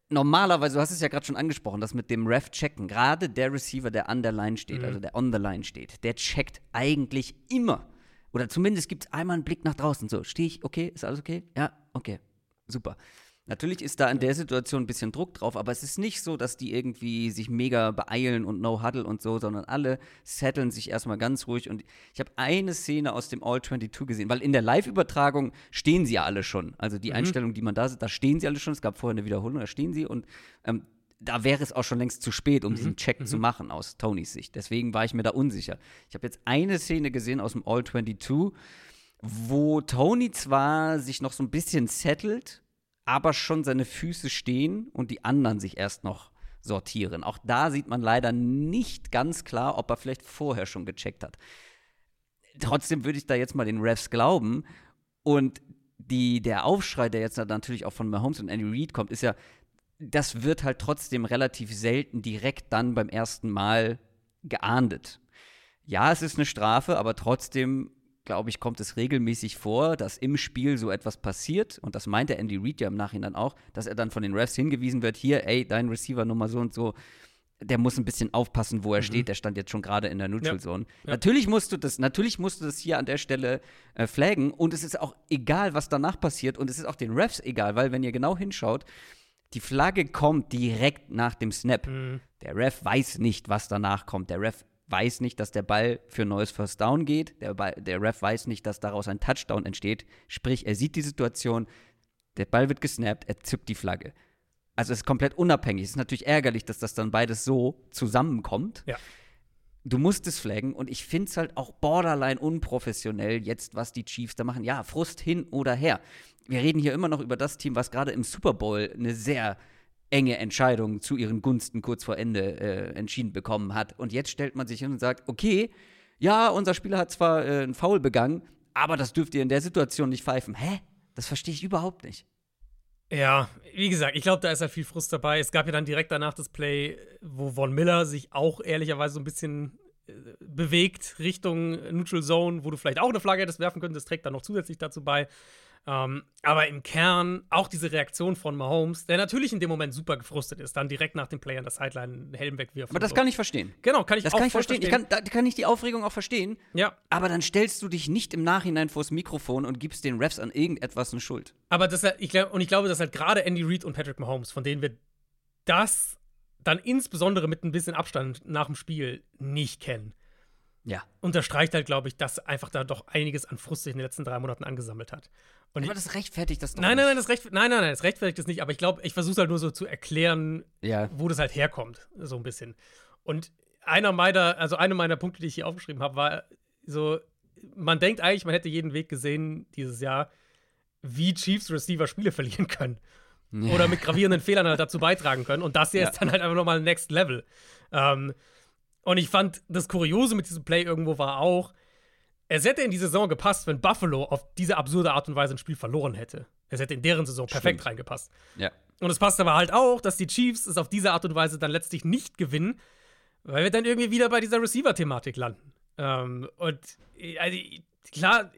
normalerweise, du hast es ja gerade schon angesprochen, das mit dem Ref-Checken, gerade der Receiver, der an der Line steht, mhm. also der on the line steht, der checkt eigentlich immer. Oder zumindest gibt es einmal einen Blick nach draußen. So, stehe ich, okay, ist alles okay? Ja, okay, super. Natürlich ist da in der Situation ein bisschen Druck drauf, aber es ist nicht so, dass die irgendwie sich mega beeilen und no huddle und so, sondern alle setteln sich erstmal ganz ruhig. Und ich habe eine Szene aus dem All 22 gesehen, weil in der Live-Übertragung stehen sie ja alle schon. Also die mhm. Einstellung, die man da sieht, da stehen sie alle schon. Es gab vorher eine Wiederholung, da stehen sie und ähm, da wäre es auch schon längst zu spät, um mhm. diesen Check mhm. zu machen aus Tonys Sicht. Deswegen war ich mir da unsicher. Ich habe jetzt eine Szene gesehen aus dem All 22 wo Tony zwar sich noch so ein bisschen settelt, aber schon seine Füße stehen und die anderen sich erst noch sortieren. Auch da sieht man leider nicht ganz klar, ob er vielleicht vorher schon gecheckt hat. Trotzdem würde ich da jetzt mal den Refs glauben. Und die, der Aufschrei, der jetzt natürlich auch von Mahomes und Andy Reid kommt, ist ja, das wird halt trotzdem relativ selten direkt dann beim ersten Mal geahndet. Ja, es ist eine Strafe, aber trotzdem glaube ich, kommt es regelmäßig vor, dass im Spiel so etwas passiert. Und das meinte Andy Reid ja im Nachhinein auch, dass er dann von den Refs hingewiesen wird: hier, ey, dein Receiver Nummer so und so. Der muss ein bisschen aufpassen, wo er mhm. steht. Der stand jetzt schon gerade in der Neutral Zone. Ja. Natürlich musst du das, natürlich musst du das hier an der Stelle äh, flaggen. Und es ist auch egal, was danach passiert. Und es ist auch den Refs egal, weil wenn ihr genau hinschaut, die Flagge kommt direkt nach dem Snap. Mhm. Der Ref weiß nicht, was danach kommt. Der Ref weiß nicht, dass der Ball für ein neues First Down geht. Der, Ball, der Ref weiß nicht, dass daraus ein Touchdown entsteht. Sprich, er sieht die Situation, der Ball wird gesnappt, er zückt die Flagge. Also es ist komplett unabhängig. Es ist natürlich ärgerlich, dass das dann beides so zusammenkommt. Ja. Du musst es flaggen und ich finde es halt auch borderline unprofessionell jetzt, was die Chiefs da machen. Ja, Frust hin oder her. Wir reden hier immer noch über das Team, was gerade im Super Bowl eine sehr enge Entscheidung zu ihren Gunsten kurz vor Ende äh, entschieden bekommen hat. Und jetzt stellt man sich hin und sagt, okay, ja, unser Spieler hat zwar äh, einen Foul begangen, aber das dürft ihr in der Situation nicht pfeifen. Hä? Das verstehe ich überhaupt nicht. Ja, wie gesagt, ich glaube, da ist halt viel Frust dabei. Es gab ja dann direkt danach das Play, wo Von Miller sich auch ehrlicherweise so ein bisschen äh, bewegt Richtung Neutral Zone, wo du vielleicht auch eine Flagge hättest werfen können. Das trägt dann noch zusätzlich dazu bei. Ähm, aber im Kern auch diese Reaktion von Mahomes, der natürlich in dem Moment super gefrustet ist, dann direkt nach dem Play an der Sideline einen Helm wegwirft. Aber das so. kann ich verstehen. Genau, kann ich Das auch kann ich voll verstehen. Ich kann, da kann ich die Aufregung auch verstehen. Ja, Aber dann stellst du dich nicht im Nachhinein vors Mikrofon und gibst den Refs an irgendetwas eine Schuld. aber das, ich glaub, und ich glaube, dass halt gerade Andy Reid und Patrick Mahomes, von denen wir das dann insbesondere mit ein bisschen Abstand nach dem Spiel nicht kennen, Ja. unterstreicht halt, glaube ich, dass einfach da doch einiges an Frust sich in den letzten drei Monaten angesammelt hat. Und Aber das rechtfertigt das doch nein, nein, nein, das recht, nein, nein, nein, das rechtfertigt das nicht, aber ich glaube, ich versuche halt nur so zu erklären, Ja. wo das halt herkommt, so ein bisschen. Und einer meiner, also einer meiner Punkte, die ich hier aufgeschrieben habe, war so, man denkt eigentlich, man hätte jeden Weg gesehen dieses Jahr, wie Chiefs Receiver Spiele verlieren können. Oder mit gravierenden Fehlern halt dazu beitragen können. Und das hier Ja. ist dann halt einfach nochmal Next Level. Ähm, und ich fand, das Kuriose mit diesem Play irgendwo war auch, es hätte in die Saison gepasst, wenn Buffalo auf diese absurde Art und Weise ein Spiel verloren hätte. Es hätte in deren Saison perfekt Stimmt. reingepasst. Ja. Und es passt aber halt auch, dass die Chiefs es auf diese Art und Weise dann letztlich nicht gewinnen, weil wir dann irgendwie wieder bei dieser Receiver-Thematik landen. Ähm, und also, klar,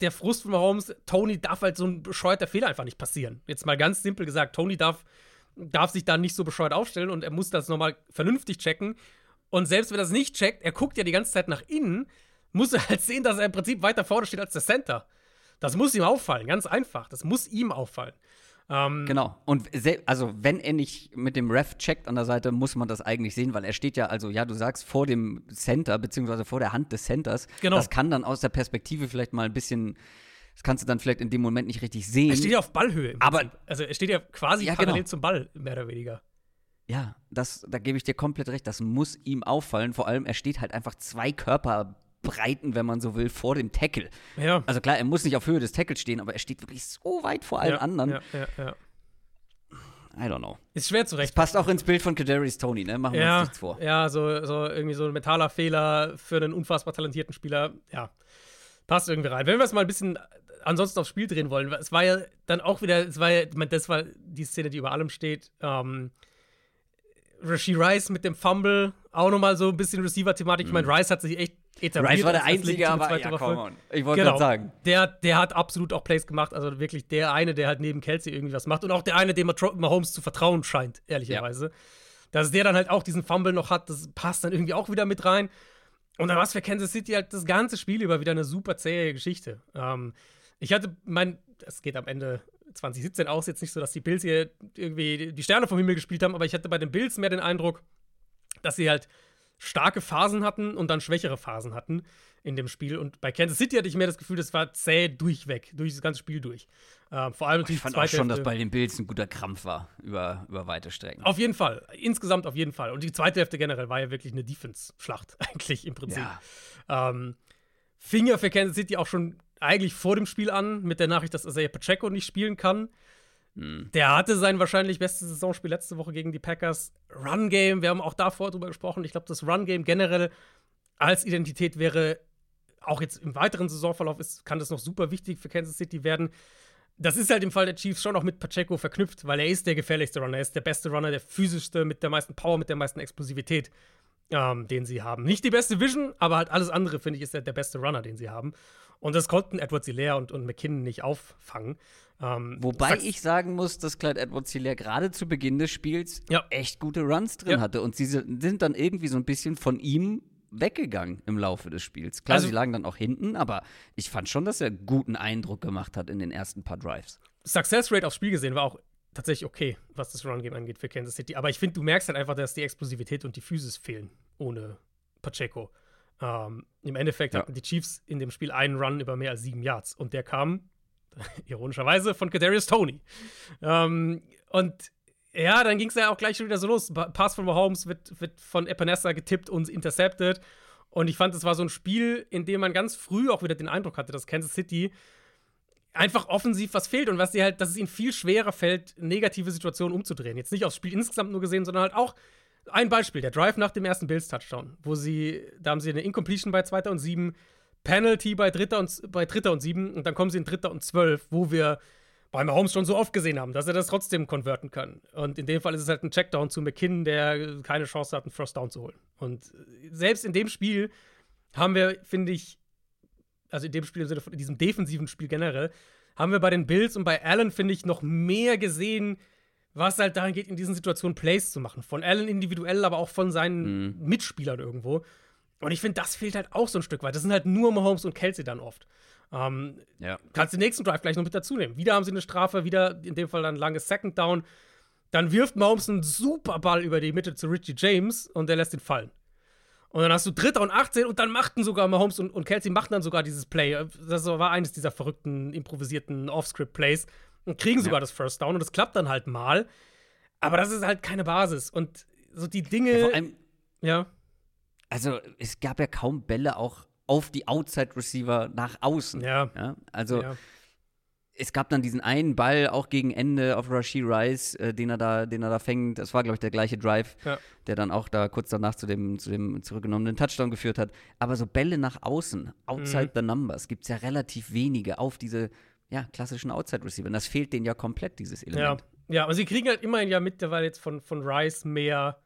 der Frust von Mahomes, Tony darf halt so ein bescheuerter Fehler einfach nicht passieren. Jetzt mal ganz simpel gesagt, Tony darf, darf sich da nicht so bescheuert aufstellen und er muss das nochmal vernünftig checken. Und selbst wenn er das nicht checkt, er guckt ja die ganze Zeit nach innen, muss er halt sehen, dass er im Prinzip weiter vorne steht als der Center. Das muss ihm auffallen, ganz einfach. Das muss ihm auffallen. Ähm, Genau. Und also, wenn er nicht mit dem Ref checkt an der Seite, muss man das eigentlich sehen, weil er steht ja, also ja, du sagst vor dem Center, beziehungsweise vor der Hand des Centers. Genau. Das kann dann aus der Perspektive vielleicht mal ein bisschen, das kannst du dann vielleicht in dem Moment nicht richtig sehen. Er steht ja auf Ballhöhe. Aber- also er steht ja quasi Ja, parallel genau. zum Ball, mehr oder weniger. Ja, das, da gebe ich dir komplett recht. Das muss ihm auffallen. Vor allem, er steht halt einfach zwei Körperbreiten, wenn man so will, vor dem Tackle. Ja. Also klar, er muss nicht auf Höhe des Tackles stehen, aber er steht wirklich so weit vor allen ja, anderen. Ja, ja, ja. I don't know. Ist schwer Das zurecht. passt auch ins Bild von Kadarius Tony, ne? Machen wir uns nichts vor. ja so, so irgendwie so ein mentaler Fehler für einen unfassbar talentierten Spieler. Ja, passt irgendwie rein. Wenn wir es mal ein bisschen ansonsten aufs Spiel drehen wollen, es war ja dann auch wieder, es war ja, das war die Szene, die über allem steht. Ähm, Rashi Rice mit dem Fumble, auch nochmal so ein bisschen Receiver-Thematik. Ich meine, Rice hat sich echt etabliert. Mhm. Rice war der Einzige, aber ja, come on. Ich wollte Genau. gerade sagen. Der, der hat absolut auch Plays gemacht. Also wirklich der eine, der halt neben Kelsey irgendwie was macht. Und auch der eine, dem Mahomes zu vertrauen scheint, ehrlicherweise. Dass der dann halt auch diesen Fumble noch hat, das passt dann irgendwie auch wieder mit rein. Und dann war es für Kansas City halt das ganze Spiel über wieder eine super zähe Geschichte. Ähm, ich hatte mein, es geht am Ende 2017 aus, jetzt nicht so, dass die Bills hier irgendwie die Sterne vom Himmel gespielt haben, aber ich hatte bei den Bills mehr den Eindruck, dass sie halt starke Phasen hatten und dann schwächere Phasen hatten in dem Spiel. Und bei Kansas City hatte ich mehr das Gefühl, das war zäh durchweg, durch das ganze Spiel durch. Ähm, vor allem Ich natürlich fand die auch schon, dass Hälfte. bei den Bills ein guter Krampf war über, über weite Strecken. Auf jeden Fall. Insgesamt auf jeden Fall. Und die zweite Hälfte generell war ja wirklich eine Defense-Schlacht, eigentlich im Prinzip. Ja. Ähm, fing ja für Kansas City auch schon eigentlich vor dem Spiel an, mit der Nachricht, dass Isaiah Pacheco nicht spielen kann. Hm. Der hatte sein wahrscheinlich bestes Saisonspiel letzte Woche gegen die Packers. Run-Game, wir haben auch davor drüber gesprochen. Ich glaube, das Run-Game generell als Identität wäre, auch jetzt im weiteren Saisonverlauf ist, kann das noch super wichtig für Kansas City werden. Das ist halt im Fall der Chiefs schon auch mit Pacheco verknüpft, weil er ist der gefährlichste Runner, er ist der beste Runner, der physischste, mit der meisten Power, mit der meisten Explosivität, ähm, den sie haben. Nicht die beste Vision, aber halt alles andere, finde ich, ist er der beste Runner, den sie haben. Und das konnten Edward Hilaire und, und McKinnon nicht auffangen. Ähm, Wobei ich sagen muss, dass Clyde Edwards Hilaire gerade zu Beginn des Spiels Ja. echt gute Runs drin Ja. hatte. Und sie sind dann irgendwie so ein bisschen von ihm weggegangen im Laufe des Spiels. Klar, Also- sie lagen dann auch hinten, aber ich fand schon, dass er guten Eindruck gemacht hat in den ersten paar Drives. Success Rate aufs Spiel gesehen war auch tatsächlich okay, was das Run-Game angeht für Kansas City. Aber ich finde, du merkst halt einfach, dass die Explosivität und die Physis fehlen ohne Pacheco. Ähm, Im Endeffekt ja. hatten die Chiefs in dem Spiel einen Run über mehr als sieben Yards und der kam ironischerweise von Kadarius Tony. Ähm, und ja, dann ging es ja auch gleich schon wieder so los. Pass von Mahomes wird, wird von Epinesa getippt und intercepted. Und ich fand, es war so ein Spiel, in dem man ganz früh auch wieder den Eindruck hatte, dass Kansas City einfach offensiv was fehlt und was sie halt, dass es ihnen viel schwerer fällt, negative Situationen umzudrehen. Jetzt nicht aufs Spiel insgesamt nur gesehen, sondern halt auch ein Beispiel, der Drive nach dem ersten Bills-Touchdown, wo sie, da haben sie eine Incompletion bei zweiter und sieben, Penalty bei dritter und, bei dritter und sieben und dann kommen sie in dritter und zwölf, wo wir bei Mahomes schon so oft gesehen haben, dass er das trotzdem konverten kann. Und in dem Fall ist es halt ein Checkdown zu McKinnon, der keine Chance hat, einen First Down zu holen. Und selbst in dem Spiel haben wir, finde ich, also in dem Spiel, in diesem defensiven Spiel generell, haben wir bei den Bills und bei Allen, finde ich, noch mehr gesehen, was halt daran geht, in diesen Situationen Plays zu machen. Von Allen individuell, aber auch von seinen mhm. Mitspielern irgendwo. Und ich finde, das fehlt halt auch so ein Stück weit. Das sind halt nur Mahomes und Kelsey dann oft. Ähm, ja. Kannst den nächsten Drive gleich noch mit dazu nehmen. Wieder haben sie eine Strafe, wieder in dem Fall dann langes Second Down. Dann wirft Mahomes einen super Ball über die Mitte zu Richie James und der lässt ihn fallen. Und dann hast du Dritter und 18 und dann machten sogar Mahomes und, und Kelsey machten dann sogar dieses Play. Das war eines dieser verrückten, improvisierten Off-Script-Plays und kriegen sogar ja. das First Down und das klappt dann halt mal. Aber das ist halt keine Basis. Und so die Dinge. Ja, vor allem, ja. Also, es gab ja kaum Bälle auch auf die Outside-Receiver nach außen. Ja. ja? Also, ja. es gab dann diesen einen Ball auch gegen Ende auf Rashid Rice, äh, den, er da, den er da fängt. Das war, glaube ich, der gleiche Drive, der dann auch da kurz danach zu dem, zu dem zurückgenommenen Touchdown geführt hat. Aber so Bälle nach außen, outside mhm. the numbers, gibt es ja relativ wenige auf diese ja, klassischen Outside-Receiver. Das fehlt denen ja komplett, dieses Element. Ja, ja aber sie kriegen halt immerhin ja mittlerweile jetzt von, von Rice mehr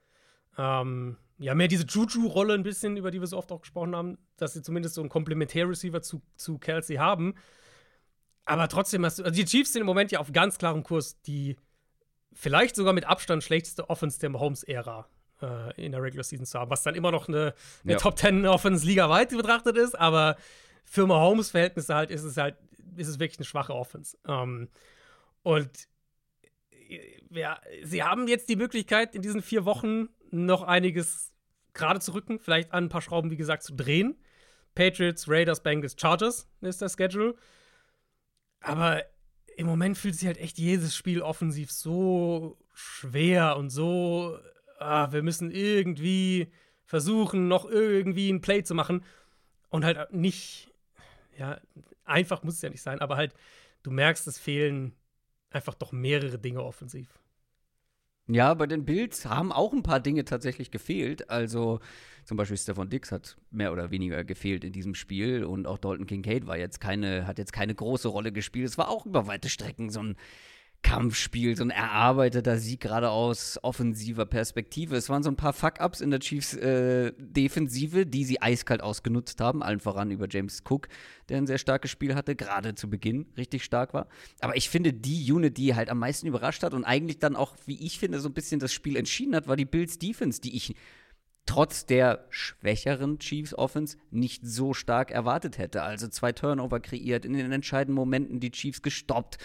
ähm, ja, mehr diese Juju-Rolle ein bisschen, über die wir so oft auch gesprochen haben, dass sie zumindest so einen Komplementär-Receiver zu, zu Kelsey haben. Aber trotzdem hast du, also die Chiefs sind im Moment ja auf ganz klarem Kurs, die vielleicht sogar mit Abstand schlechteste Offense der Mahomes-Ära äh, in der Regular Season zu haben, was dann immer noch eine, eine ja. Top 10 Offense ligaweit weit betrachtet ist, aber für Mahomes-Verhältnisse halt ist es halt, ist es wirklich eine schwache Offense. Ähm, und äh, ja, sie haben jetzt die Möglichkeit, in diesen vier Wochen noch einiges gerade zu rücken, vielleicht an ein paar Schrauben, wie gesagt, zu drehen. Patriots, Raiders, Bengals, Chargers ist der Schedule. Aber im Moment fühlt sich halt echt jedes Spiel offensiv so schwer und so, ah, wir müssen irgendwie versuchen, noch irgendwie ein Play zu machen. Und halt nicht, ja, einfach muss es ja nicht sein, aber halt, du merkst, es fehlen einfach doch mehrere Dinge offensiv. Ja, bei den Bills haben auch ein paar Dinge tatsächlich gefehlt. Also zum Beispiel Stefan Dix hat mehr oder weniger gefehlt in diesem Spiel und auch Dalton Kincaid war jetzt keine, hat jetzt keine große Rolle gespielt. Es war auch über weite Strecken so ein Kampfspiel, so ein erarbeiteter Sieg gerade aus offensiver Perspektive. Es waren so ein paar Fuck-Ups in der Chiefs äh, Defensive, die sie eiskalt ausgenutzt haben, allen voran über James Cook, der ein sehr starkes Spiel hatte, gerade zu Beginn richtig stark war. Aber ich finde, die Unit, die halt am meisten überrascht hat und eigentlich dann auch, wie ich finde, so ein bisschen das Spiel entschieden hat, war die Bills Defense, die ich trotz der schwächeren Chiefs Offense nicht so stark erwartet hätte. Also zwei Turnover kreiert, in den entscheidenden Momenten die Chiefs gestoppt.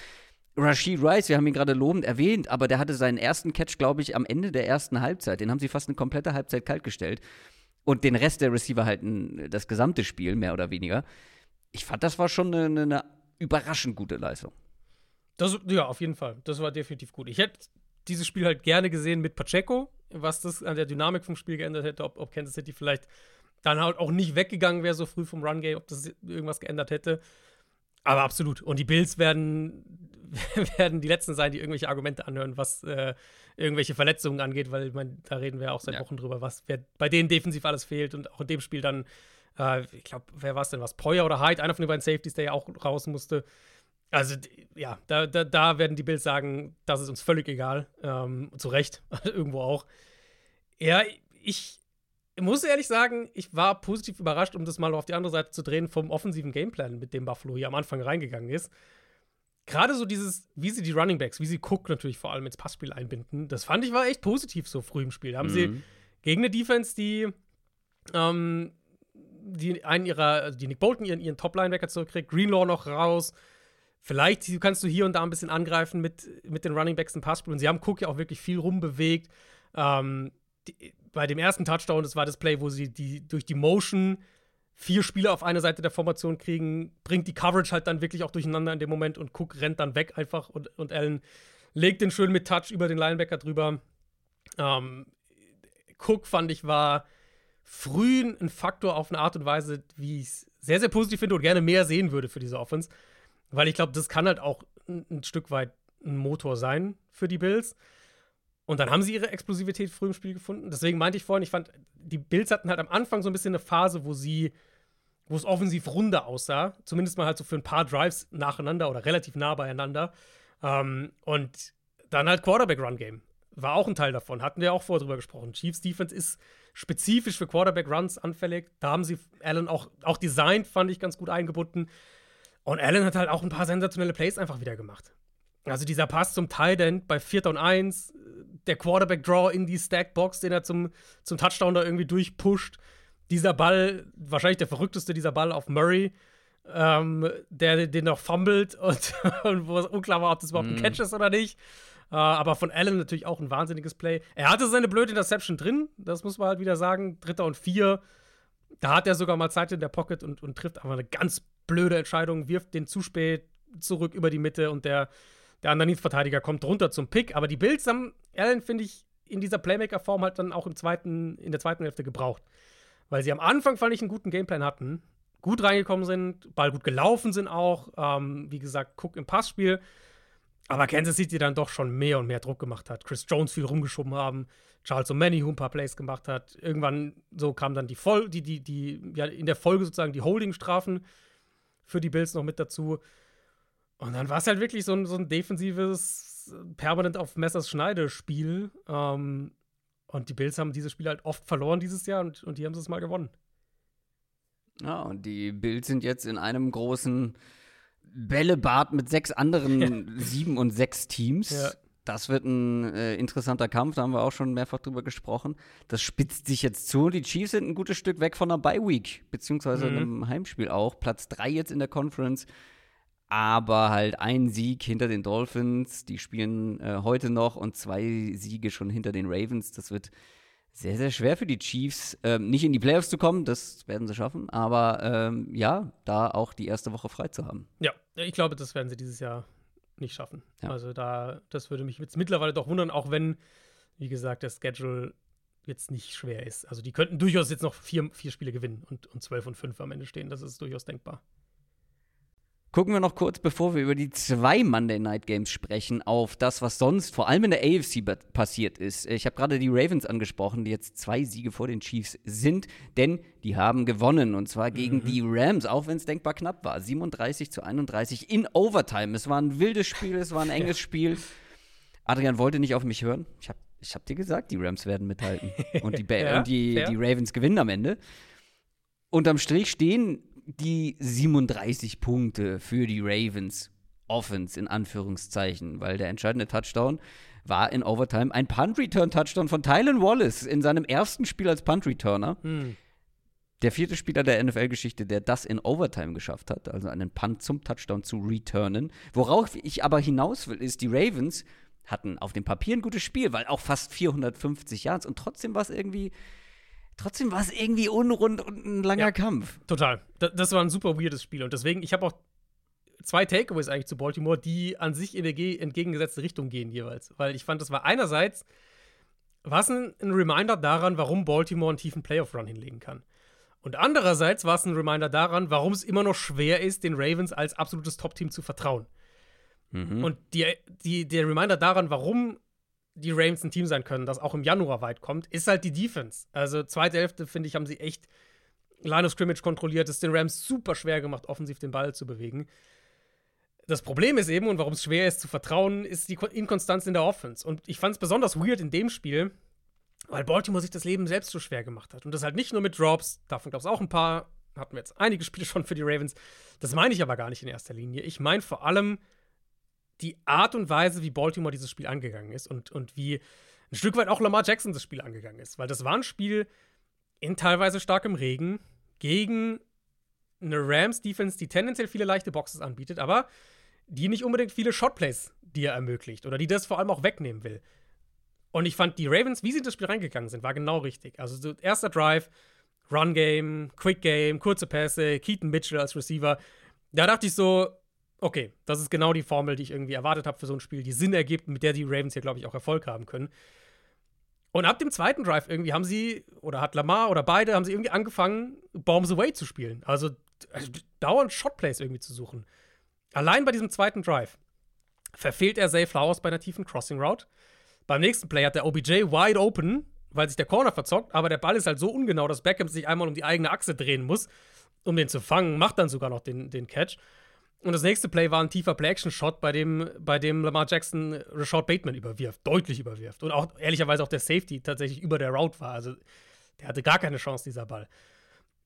Rashid Rice, wir haben ihn gerade lobend erwähnt, aber der hatte seinen ersten Catch, glaube ich, am Ende der ersten Halbzeit. Den haben sie fast eine komplette Halbzeit kaltgestellt. Und den Rest der Receiver halten das gesamte Spiel, mehr oder weniger. Ich fand, das war schon eine, eine überraschend gute Leistung. Das, ja, auf jeden Fall. Das war definitiv gut. Ich hätte dieses Spiel halt gerne gesehen mit Pacheco, was das an der Dynamik vom Spiel geändert hätte, ob, ob Kansas City vielleicht dann halt auch nicht weggegangen wäre so früh vom Run Game, ob das irgendwas geändert hätte. Aber absolut. Und die Bills werden, werden die Letzten sein, die irgendwelche Argumente anhören, was äh, irgendwelche Verletzungen angeht, weil ich mein, da reden wir auch seit ja. Wochen drüber, was wer, bei denen defensiv alles fehlt und auch in dem Spiel dann, äh, ich glaube, wer war es denn, was? Poyer oder Hyde, einer von den beiden Safeties, der ja auch raus musste. Also, ja, da, da, da werden die Bills sagen, das ist uns völlig egal. Ähm, zu Recht, irgendwo auch. Ja, ich ich muss ehrlich sagen, ich war positiv überrascht, um das mal auf die andere Seite zu drehen, vom offensiven Gameplan, mit dem Buffalo hier am Anfang reingegangen ist. Gerade so dieses, wie sie die Running Backs, wie sie Cook natürlich vor allem ins Passspiel einbinden, das fand ich war echt positiv so früh im Spiel. Da haben mhm. sie gegen eine Defense, die, ähm, die einen ihrer, also die Nick Bolton ihren, ihren Top-Linebacker zurückkriegt, Greenlaw noch raus. Vielleicht kannst du hier und da ein bisschen angreifen mit, mit den Running Backs im Passspiel. Und sie haben Cook ja auch wirklich viel rumbewegt. Ähm, die, bei dem ersten Touchdown, das war das Play, wo sie die durch die Motion vier Spieler auf einer Seite der Formation kriegen, bringt die Coverage halt dann wirklich auch durcheinander in dem Moment und Cook rennt dann weg einfach und, und Allen legt den schön mit Touch über den Linebacker drüber. Ähm, Cook fand ich war früh ein Faktor auf eine Art und Weise, wie ich es sehr, sehr positiv finde und gerne mehr sehen würde für diese Offense. Weil ich glaube, das kann halt auch ein, ein Stück weit ein Motor sein für die Bills. Und dann haben sie ihre Explosivität früh im Spiel gefunden. Deswegen meinte ich vorhin, ich fand, die Bills hatten halt am Anfang so ein bisschen eine Phase, wo sie, wo es offensiv runder aussah. Zumindest mal halt so für ein paar Drives nacheinander oder relativ nah beieinander. Ähm, und dann halt Quarterback-Run-Game. War auch ein Teil davon. Hatten wir auch vorher drüber gesprochen. Chiefs Defense ist spezifisch für Quarterback-Runs anfällig. Da haben sie Allen auch, auch designt, fand ich ganz gut eingebunden. Und Allen hat halt auch ein paar sensationelle Plays einfach wieder gemacht. Also dieser Pass zum Tight End bei 4. und 1, der Quarterback-Draw in die Stackbox, den er zum, zum Touchdown da irgendwie durchpusht. Dieser Ball, wahrscheinlich der verrückteste dieser Ball auf Murray, ähm, der den noch fummelt und, und wo es unklar war, ob das überhaupt ein mhm. Catch ist oder nicht. Äh, aber von Allen natürlich auch ein wahnsinniges Play. Er hatte seine blöde Interception drin, das muss man halt wieder sagen. Dritter und vier. Da hat er sogar mal Zeit in der Pocket und, und trifft aber eine ganz blöde Entscheidung, wirft den zu spät zurück über die Mitte und der der Underneath-Verteidiger kommt runter zum Pick. Aber die Bills haben Allen, finde ich, in dieser Playmaker-Form halt dann auch im zweiten, in der zweiten Hälfte gebraucht. Weil sie am Anfang, fand ich, einen guten Gameplan hatten. Gut reingekommen sind, Ball gut gelaufen sind auch. Ähm, wie gesagt, Cook im Passspiel. Aber Kansas City dann doch schon mehr und mehr Druck gemacht hat. Chris Jones viel rumgeschoben haben, Charles O'Many ein paar Plays gemacht hat. Irgendwann so kam dann die, Voll die, die, die, ja, in der Folge sozusagen die Holding-Strafen für die Bills noch mit dazu. Und dann war es halt wirklich so ein, so ein defensives, permanent auf Messers Schneide-Spiel. Ähm, und die Bills haben dieses Spiel halt oft verloren dieses Jahr und, und die haben es mal gewonnen. Ja, und die Bills sind jetzt in einem großen Bällebad mit sechs anderen sieben und sechs Teams. Ja. Das wird ein äh, interessanter Kampf, da haben wir auch schon mehrfach drüber gesprochen. Das spitzt sich jetzt zu. Die Chiefs sind ein gutes Stück weg von einer Bye-Week, beziehungsweise mhm. einem Heimspiel auch. Platz drei jetzt in der Conference aber halt ein Sieg hinter den Dolphins. Die spielen äh, heute noch und zwei Siege schon hinter den Ravens. Das wird sehr, sehr schwer für die Chiefs, ähm, nicht in die Playoffs zu kommen. Das werden sie schaffen. Aber ähm, ja, da auch die erste Woche frei zu haben. Ja, ich glaube, das werden sie dieses Jahr nicht schaffen. Ja. Also da, das würde mich jetzt mittlerweile doch wundern, auch wenn, wie gesagt, der Schedule jetzt nicht schwer ist. Also die könnten durchaus jetzt noch vier, vier Spiele gewinnen und, und 12 und 5 am Ende stehen. Das ist durchaus denkbar. Gucken wir noch kurz, bevor wir über die zwei Monday Night Games sprechen, auf das, was sonst vor allem in der AFC passiert ist. Ich habe gerade die Ravens angesprochen, die jetzt zwei Siege vor den Chiefs sind, denn die haben gewonnen und zwar gegen mhm. die Rams, auch wenn es denkbar knapp war. 37 zu 31 in Overtime. Es war ein wildes Spiel, es war ein enges Spiel. Adrian wollte nicht auf mich hören. Ich habe ich hab dir gesagt, die Rams werden mithalten und die, ja, und die, die Ravens gewinnen am Ende. Unterm Strich stehen die 37 Punkte für die Ravens Offense in Anführungszeichen, weil der entscheidende Touchdown war in Overtime ein Punt-Return-Touchdown von Tylen Wallace in seinem ersten Spiel als Punt-Returner. Hm. Der vierte Spieler der NFL-Geschichte, der das in Overtime geschafft hat, also einen Punt zum Touchdown zu returnen. Worauf ich aber hinaus will, ist, die Ravens hatten auf dem Papier ein gutes Spiel, weil auch fast 450 Yards und trotzdem war es irgendwie trotzdem war es irgendwie unrund und ein langer ja, Kampf. Total. Das, das, war ein super weirdes Spiel. Und deswegen, ich habe auch zwei Takeaways eigentlich zu Baltimore, die an sich in der entgegengesetzte Richtung gehen jeweils. Weil ich fand, das war einerseits war es ein, ein Reminder daran, warum Baltimore einen tiefen Playoff-Run hinlegen kann. Und andererseits war es ein Reminder daran, warum es immer noch schwer ist, den Ravens als absolutes Top-Team zu vertrauen. Mhm. Und die, die, der Reminder daran, warum die Ravens ein Team sein können, das auch im Januar weit kommt, ist halt die Defense. Also zweite Hälfte, finde ich, haben sie echt Line of Scrimmage kontrolliert, es den Rams super schwer gemacht, offensiv den Ball zu bewegen. Das Problem ist eben, und warum es schwer ist zu vertrauen, ist die Inkonstanz in der Offense. Und ich fand es besonders weird in dem Spiel, weil Baltimore sich das Leben selbst so schwer gemacht hat. Und das halt nicht nur mit Drops, davon gab es auch ein paar, hatten wir jetzt einige Spiele schon für die Ravens. Das meine ich aber gar nicht in erster Linie. Ich meine vor allem die Art und Weise, wie Baltimore dieses Spiel angegangen ist und, und wie ein Stück weit auch Lamar Jackson das Spiel angegangen ist. Weil das war ein Spiel in teilweise starkem Regen gegen eine Rams-Defense, die tendenziell viele leichte Boxes anbietet, aber die nicht unbedingt viele Shotplays dir ermöglicht oder die das vor allem auch wegnehmen will. Und ich fand die Ravens, wie sie in das Spiel reingegangen sind, war genau richtig. Also so erster Drive, Run Game, Quick Game, kurze Pässe, Keaton Mitchell als Receiver. Da dachte ich so, okay, das ist genau die Formel, die ich irgendwie erwartet habe für so ein Spiel, die Sinn ergibt, mit der die Ravens hier, glaube ich, auch Erfolg haben können. Und ab dem zweiten Drive irgendwie haben sie, oder hat Lamar oder beide, haben sie irgendwie angefangen, Bombs Away zu spielen. Also, also dauernd Shotplays irgendwie zu suchen. Allein bei diesem zweiten Drive verfehlt er Zay Flowers bei einer tiefen Crossing Route. Beim nächsten Play hat der OBJ wide open, weil sich der Corner verzockt, aber der Ball ist halt so ungenau, dass Beckham sich einmal um die eigene Achse drehen muss, um den zu fangen, macht dann sogar noch den, den Catch. Und das nächste Play war ein tiefer Play-Action-Shot, bei dem, bei dem Lamar Jackson Rashad Bateman überwirft, deutlich überwirft. Und auch ehrlicherweise auch der Safety tatsächlich über der Route war. Also der hatte gar keine Chance, dieser Ball.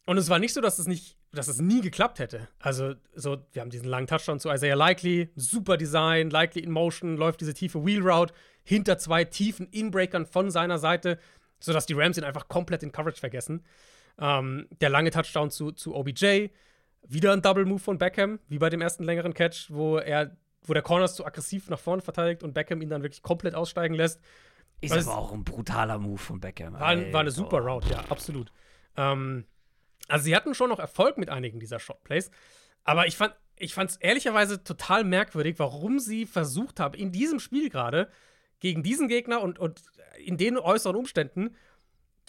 Und es war nicht so, dass es nicht, dass es nie geklappt hätte. Also, so, wir haben diesen langen Touchdown zu Isaiah Likely, super Design, Likely in Motion, läuft diese tiefe Wheel Route hinter zwei tiefen Inbreakern von seiner Seite, sodass die Rams ihn einfach komplett in Coverage vergessen. Ähm, der lange Touchdown zu, zu OBJ, wieder ein Double Move von Beckham, wie bei dem ersten längeren Catch, wo er, wo der Corner zu aggressiv nach vorne verteidigt und Beckham ihn dann wirklich komplett aussteigen lässt. Ist aber auch ein brutaler Move von Beckham. War, war eine super Route, ja, absolut. Ähm, also sie hatten schon noch Erfolg mit einigen dieser Shotplays, aber ich fand ich fand es ehrlicherweise total merkwürdig, warum sie versucht haben, in diesem Spiel gerade gegen diesen Gegner und, und in den äußeren Umständen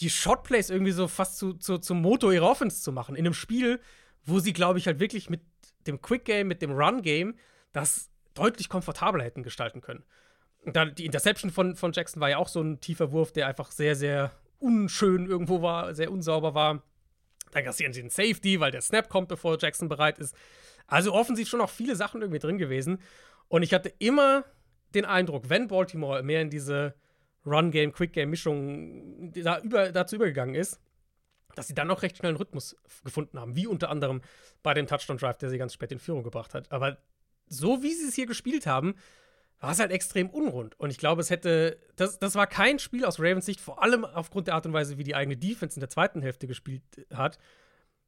die Shotplays irgendwie so fast zu, zu, zum Motto ihrer Offense zu machen. In einem Spiel, wo sie, glaube ich, halt wirklich mit dem Quick Game, mit dem Run Game das deutlich komfortabler hätten gestalten können. Und dann die Interception von, von Jackson war ja auch so ein tiefer Wurf, der einfach sehr, sehr unschön irgendwo war, sehr unsauber war. Dann kassieren sie den Safety, weil der Snap kommt, bevor Jackson bereit ist. Also offensiv schon noch viele Sachen irgendwie drin gewesen. Und ich hatte immer den Eindruck, wenn Baltimore mehr in diese Run-Game, Quick-Game-Mischung da über, dazu übergegangen ist, dass sie dann auch recht schnell einen Rhythmus gefunden haben, wie unter anderem bei dem Touchdown-Drive, der sie ganz spät in Führung gebracht hat. Aber so wie sie es hier gespielt haben, war es halt extrem unrund. Und ich glaube, es hätte, das, das war kein Spiel aus Ravens Sicht, vor allem aufgrund der Art und Weise, wie die eigene Defense in der zweiten Hälfte gespielt hat,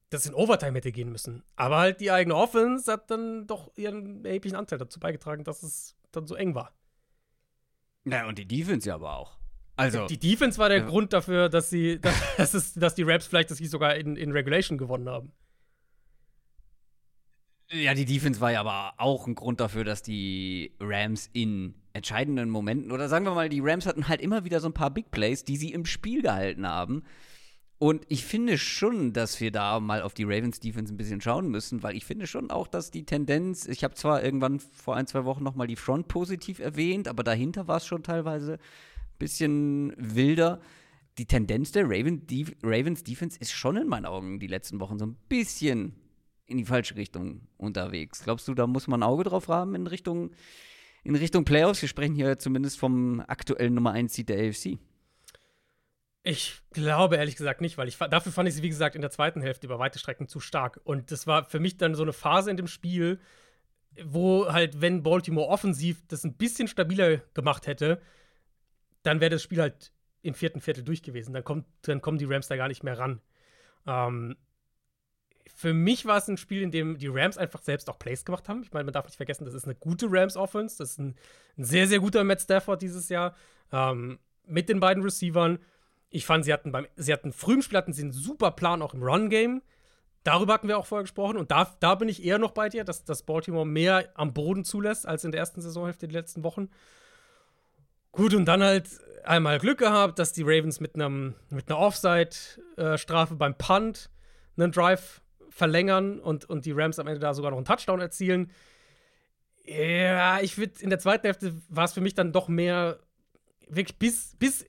dass es in Overtime hätte gehen müssen. Aber halt die eigene Offense hat dann doch ihren erheblichen Anteil dazu beigetragen, dass es dann so eng war. Na, und die Defense ja aber auch. Also, die Defense war der ja. Grund dafür, dass sie, dass, es, dass die Raps vielleicht das hier sogar in, in Regulation gewonnen haben. Ja, die Defense war ja aber auch ein Grund dafür, dass die Rams in entscheidenden Momenten, oder sagen wir mal, die Rams hatten halt immer wieder so ein paar Big Plays, die sie im Spiel gehalten haben. Und ich finde schon, dass wir da mal auf die Ravens Defense ein bisschen schauen müssen, weil ich finde schon auch, dass die Tendenz, ich habe zwar irgendwann vor ein, zwei Wochen nochmal die Front positiv erwähnt, aber dahinter war es schon teilweise bisschen wilder. Die Tendenz der Raven, die, Ravens Defense ist schon in meinen Augen die letzten Wochen so ein bisschen in die falsche Richtung unterwegs. Glaubst du, da muss man ein Auge drauf haben in Richtung, in Richtung Playoffs? Wir sprechen hier zumindest vom aktuellen Nummer 1 Seed der AFC. Ich glaube ehrlich gesagt nicht, weil ich dafür fand ich sie, wie gesagt, in der zweiten Hälfte über weite Strecken zu stark. Und das war für mich dann so eine Phase in dem Spiel, wo halt, wenn Baltimore offensiv das ein bisschen stabiler gemacht hätte, dann wäre das Spiel halt im vierten Viertel durch gewesen. Dann, kommt, dann kommen die Rams da gar nicht mehr ran. Ähm, für mich war es ein Spiel, in dem die Rams einfach selbst auch Plays gemacht haben. Ich meine, man darf nicht vergessen, das ist eine gute Rams-Offense. Das ist ein, ein, sehr, sehr guter Matt Stafford dieses Jahr. Ähm, mit den beiden Receivern. Ich fand, sie hatten beim, sie hatten früh im Spiel hatten sie einen super Plan auch im Run-Game. Darüber hatten wir auch vorher gesprochen. Und da, da bin ich eher noch bei dir, dass, dass Baltimore mehr am Boden zulässt als in der ersten Saisonhälfte die letzten Wochen. Gut, und dann halt einmal Glück gehabt, dass die Ravens mit, einem, mit einer Offside-Strafe beim Punt einen Drive verlängern und, und die Rams am Ende da sogar noch einen Touchdown erzielen. Ja, ich würde in der zweiten Hälfte war es für mich dann doch mehr wirklich bis, bis,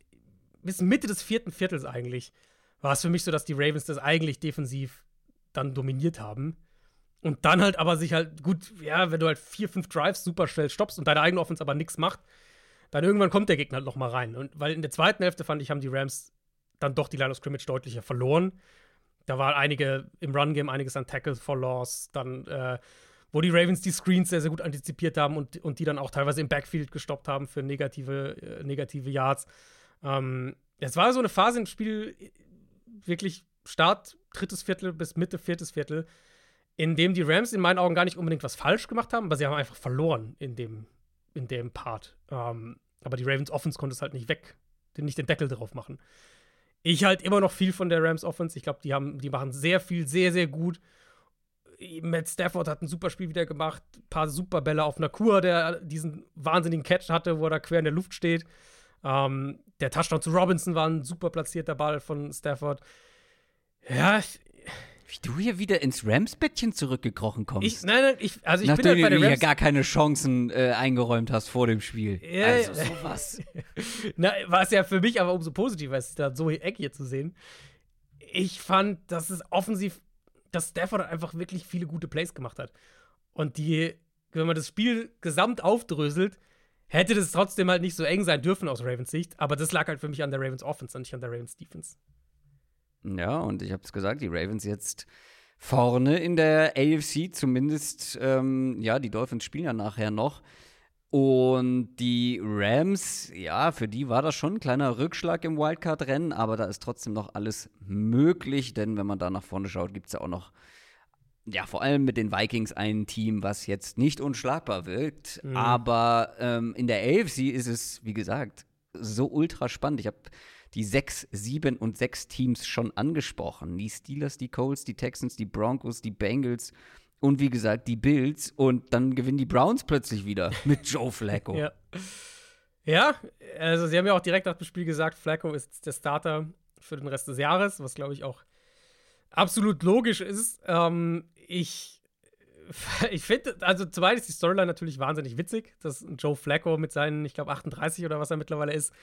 bis Mitte des vierten Viertels eigentlich war es für mich so, dass die Ravens das eigentlich defensiv dann dominiert haben. Und dann halt aber sich halt gut, ja, wenn du halt vier, fünf Drives super schnell stoppst und deine eigene Offense aber nichts macht, dann irgendwann kommt der Gegner halt noch mal rein. Und weil in der zweiten Hälfte fand ich, haben die Rams dann doch die Line of Scrimmage deutlicher verloren. Da war einige im Run-Game, einiges an Tackle for Loss, dann, äh, wo die Ravens die Screens sehr, sehr gut antizipiert haben und, und die dann auch teilweise im Backfield gestoppt haben für negative, äh, negative Yards. Ähm, es war so eine Phase im Spiel, wirklich Start drittes Viertel bis Mitte viertes Viertel, in dem die Rams in meinen Augen gar nicht unbedingt was falsch gemacht haben, aber sie haben einfach verloren in dem, in dem Part. Ähm, aber die Ravens Offense konnte es halt nicht weg, nicht den Deckel drauf machen. Ich halt immer noch viel von der Rams Offense. Ich glaube, die haben, die machen sehr viel, sehr, sehr gut. Matt Stafford hat ein super Spiel wieder gemacht. Ein paar super Bälle auf Nakur, der diesen wahnsinnigen Catch hatte, wo er da quer in der Luft steht. Ähm, der Touchdown zu Robinson war ein super platzierter Ball von Stafford. Ja, wie du hier wieder ins Rams-Bettchen zurückgekrochen kommst. Ich, nein, nein, ich, also ich Nachdem bin halt bei du hier gar keine Chancen äh, eingeräumt hast vor dem Spiel. Ja, also sowas. Na, war es ja für mich aber umso positiver, es da so Eck hier zu sehen. Ich fand, dass es offensiv, dass Stafford einfach wirklich viele gute Plays gemacht hat. Und die, wenn man das Spiel gesamt aufdröselt, hätte das trotzdem halt nicht so eng sein dürfen aus Ravens Sicht. Aber das lag halt für mich an der Ravens Offense und nicht an der Ravens Defense. Ja, und ich habe es gesagt, die Ravens jetzt vorne in der AFC, zumindest, ähm, ja, die Dolphins spielen ja nachher noch. Und die Rams, ja, für die war das schon ein kleiner Rückschlag im Wildcard-Rennen, aber da ist trotzdem noch alles möglich, denn wenn man da nach vorne schaut, gibt es ja auch noch, ja, vor allem mit den Vikings ein Team, was jetzt nicht unschlagbar wirkt. Mhm. Aber ähm, in der AFC ist es, wie gesagt, so ultra spannend. Ich habe die sechs, sieben und sechs Teams schon angesprochen. Die Steelers, die Colts, die Texans, die Broncos, die Bengals und wie gesagt die Bills. Und dann gewinnen die Browns plötzlich wieder mit Joe Flacco. Ja. Ja, also sie haben ja auch direkt nach dem Spiel gesagt, Flacco ist der Starter für den Rest des Jahres, was glaube ich auch absolut logisch ist. Ähm, ich ich finde, also zum einen ist die Storyline natürlich wahnsinnig witzig, dass Joe Flacco mit seinen, ich glaube, 38 oder was er mittlerweile ist,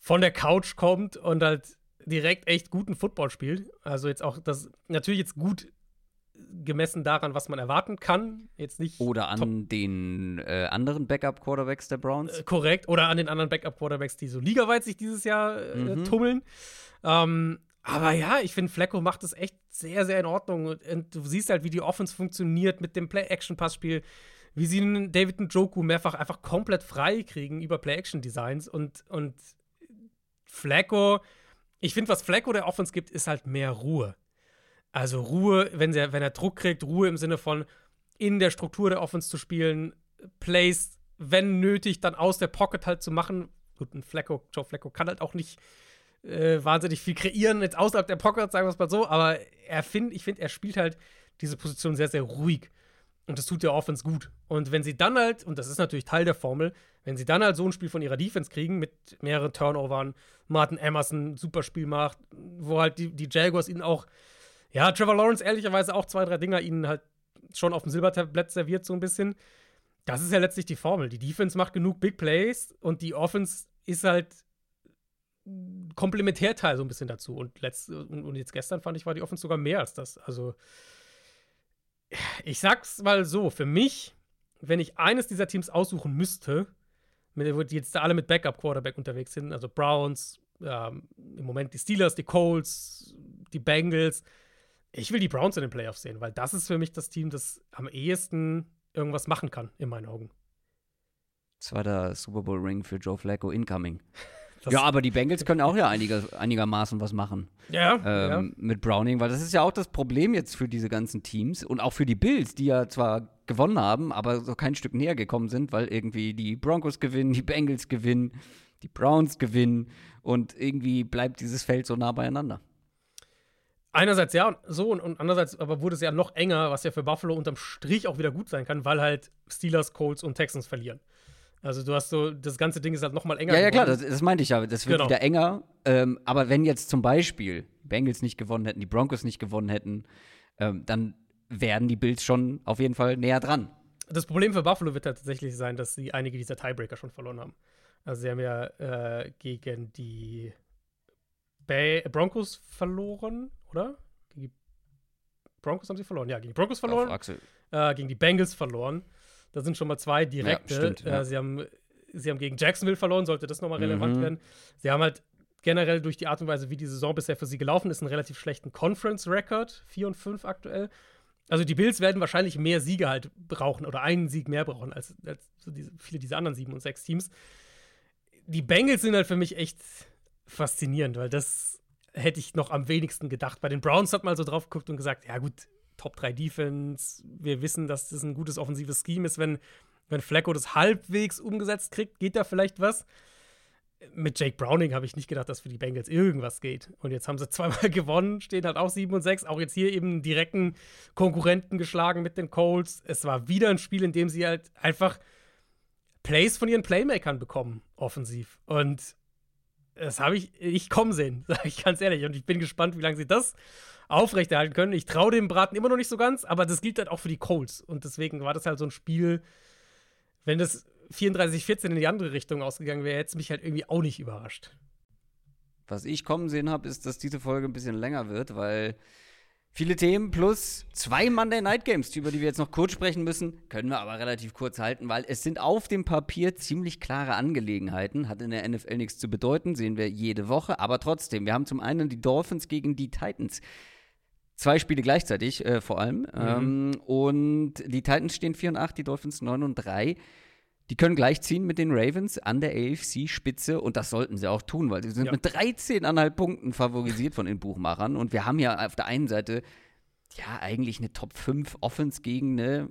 von der Couch kommt und halt direkt echt guten Football spielt. Also jetzt auch das natürlich jetzt gut gemessen daran, was man erwarten kann. Jetzt nicht Oder an den äh, anderen Backup-Quarterbacks der Browns. äh, korrekt oder an den anderen Backup-Quarterbacks, die so ligaweit sich dieses Jahr äh, Mhm. tummeln. Ähm, aber ja, ich finde, Flecko macht es echt sehr, sehr in Ordnung. Und, und du siehst halt, wie die Offense funktioniert mit dem Play-Action-Passspiel, wie sie einen David Njoku mehrfach einfach komplett frei kriegen über Play-Action-Designs und, und Flacco, ich finde, was Flacco der Offense gibt, ist halt mehr Ruhe. Also Ruhe, wenn, der, wenn er Druck kriegt, Ruhe im Sinne von in der Struktur der Offense zu spielen, Plays, wenn nötig, dann aus der Pocket halt zu machen. Gut, ein Flacco, Joe Flacco kann halt auch nicht äh, wahnsinnig viel kreieren, jetzt außerhalb der Pocket, sagen wir es mal so, aber er find, ich finde, er spielt halt diese Position sehr, sehr ruhig. Und das tut der Offense gut. Und wenn sie dann halt, und das ist natürlich Teil der Formel, wenn sie dann halt so ein Spiel von ihrer Defense kriegen, mit mehreren Turnovern, Martin Emerson ein super Spiel macht, wo halt die, die Jaguars ihnen auch, ja, Trevor Lawrence ehrlicherweise auch zwei, drei Dinger ihnen halt schon auf dem Silbertablett serviert, so ein bisschen. Das ist ja letztlich die Formel. Die Defense macht genug Big Plays und die Offense ist halt Komplementärteil so ein bisschen dazu. Und, letzt, und, jetzt gestern fand ich, war die Offense sogar mehr als das. Also, ich sag's mal so, für mich, wenn ich eines dieser Teams aussuchen müsste, mit, die jetzt alle mit Backup-Quarterback unterwegs sind, also Browns, ähm, im Moment die Steelers, die Colts, die Bengals, ich will die Browns in den Playoffs sehen, weil das ist für mich das Team, das am ehesten irgendwas machen kann, in meinen Augen. Zweiter Super Bowl Ring für Joe Flacco incoming. Das- ja, aber die Bengals können auch ja einiger, einigermaßen was machen. Ja, ähm, mit Browning, weil das ist ja auch das Problem jetzt für diese ganzen Teams und auch für die Bills, die ja zwar gewonnen haben, aber so kein Stück näher gekommen sind, weil irgendwie die Broncos gewinnen, die Bengals gewinnen, die Browns gewinnen und irgendwie bleibt dieses Feld so nah beieinander. Einerseits ja, so und, und andererseits aber wurde es ja noch enger, was ja für Buffalo unterm Strich auch wieder gut sein kann, weil halt Steelers, Colts und Texans verlieren. Also du hast so, das ganze Ding ist halt noch mal enger Ja, ja, klar, geworden. das, das meinte ich ja. Das wird Genau. wieder enger. Ähm, aber wenn jetzt zum Beispiel die Bengals nicht gewonnen hätten, die Broncos nicht gewonnen hätten, ähm, dann werden die Bills schon auf jeden Fall näher dran. Das Problem für Buffalo wird halt tatsächlich sein, dass sie einige dieser Tiebreaker schon verloren haben. Also sie haben ja äh, gegen die Bay Broncos verloren, oder? Gegen die Broncos haben sie verloren. Ja, gegen die Broncos verloren. Äh, gegen die Bengals verloren. Da sind schon mal zwei direkte. Ja, stimmt, ja. äh, sie, haben, sie haben gegen Jacksonville verloren, sollte das nochmal relevant Mhm. werden. Sie haben halt generell durch die Art und Weise, wie die Saison bisher für sie gelaufen ist, einen relativ schlechten Conference-Record. 4 und 5 aktuell. Also die Bills werden wahrscheinlich mehr Siege halt brauchen oder einen Sieg mehr brauchen als, als so diese, viele dieser anderen sieben und sechs Teams. Die Bengals sind halt für mich echt faszinierend, weil das hätte ich noch am wenigsten gedacht. Bei den Browns hat man so drauf geguckt und gesagt, ja gut, Top 3 Defense, wir wissen, dass das ein gutes offensives Scheme ist, wenn, wenn Flacco das halbwegs umgesetzt kriegt, geht da vielleicht was. mit Jake Browning habe ich nicht gedacht, dass für die Bengals irgendwas geht. Und jetzt haben sie zweimal gewonnen, stehen halt auch 7 und 6. Auch jetzt hier eben direkten Konkurrenten geschlagen mit den Colts. Es war wieder ein Spiel, in dem sie halt einfach Plays von ihren Playmakern bekommen, offensiv. Und das habe ich ich kommen sehen, sage ich ganz ehrlich. Und ich bin gespannt, wie lange sie das aufrechterhalten können. Ich traue dem Braten immer noch nicht so ganz, aber das gilt halt auch für die Colts. Und deswegen war das halt so ein Spiel, wenn das 34-14 in die andere Richtung ausgegangen wäre, hätte es mich halt irgendwie auch nicht überrascht. Was ich kommen sehen habe, ist, dass diese Folge ein bisschen länger wird, weil viele Themen plus zwei Monday Night Games, über die wir jetzt noch kurz sprechen müssen, können wir aber relativ kurz halten, weil es sind auf dem Papier ziemlich klare Angelegenheiten. Hat in der NFL nichts zu bedeuten, sehen wir jede Woche, aber trotzdem, wir haben zum einen die Dolphins gegen die Titans. Zwei Spiele gleichzeitig, äh, vor allem. Mhm. Ähm, und die Titans stehen 4 und 8, die Dolphins 9 und 3. Die können gleichziehen mit den Ravens an der AFC-Spitze und das sollten sie auch tun, weil sie sind ja. mit 13,5 Punkten favorisiert von den Buchmachern. Und wir haben ja auf der einen Seite ja eigentlich eine Top 5 Offense gegen eine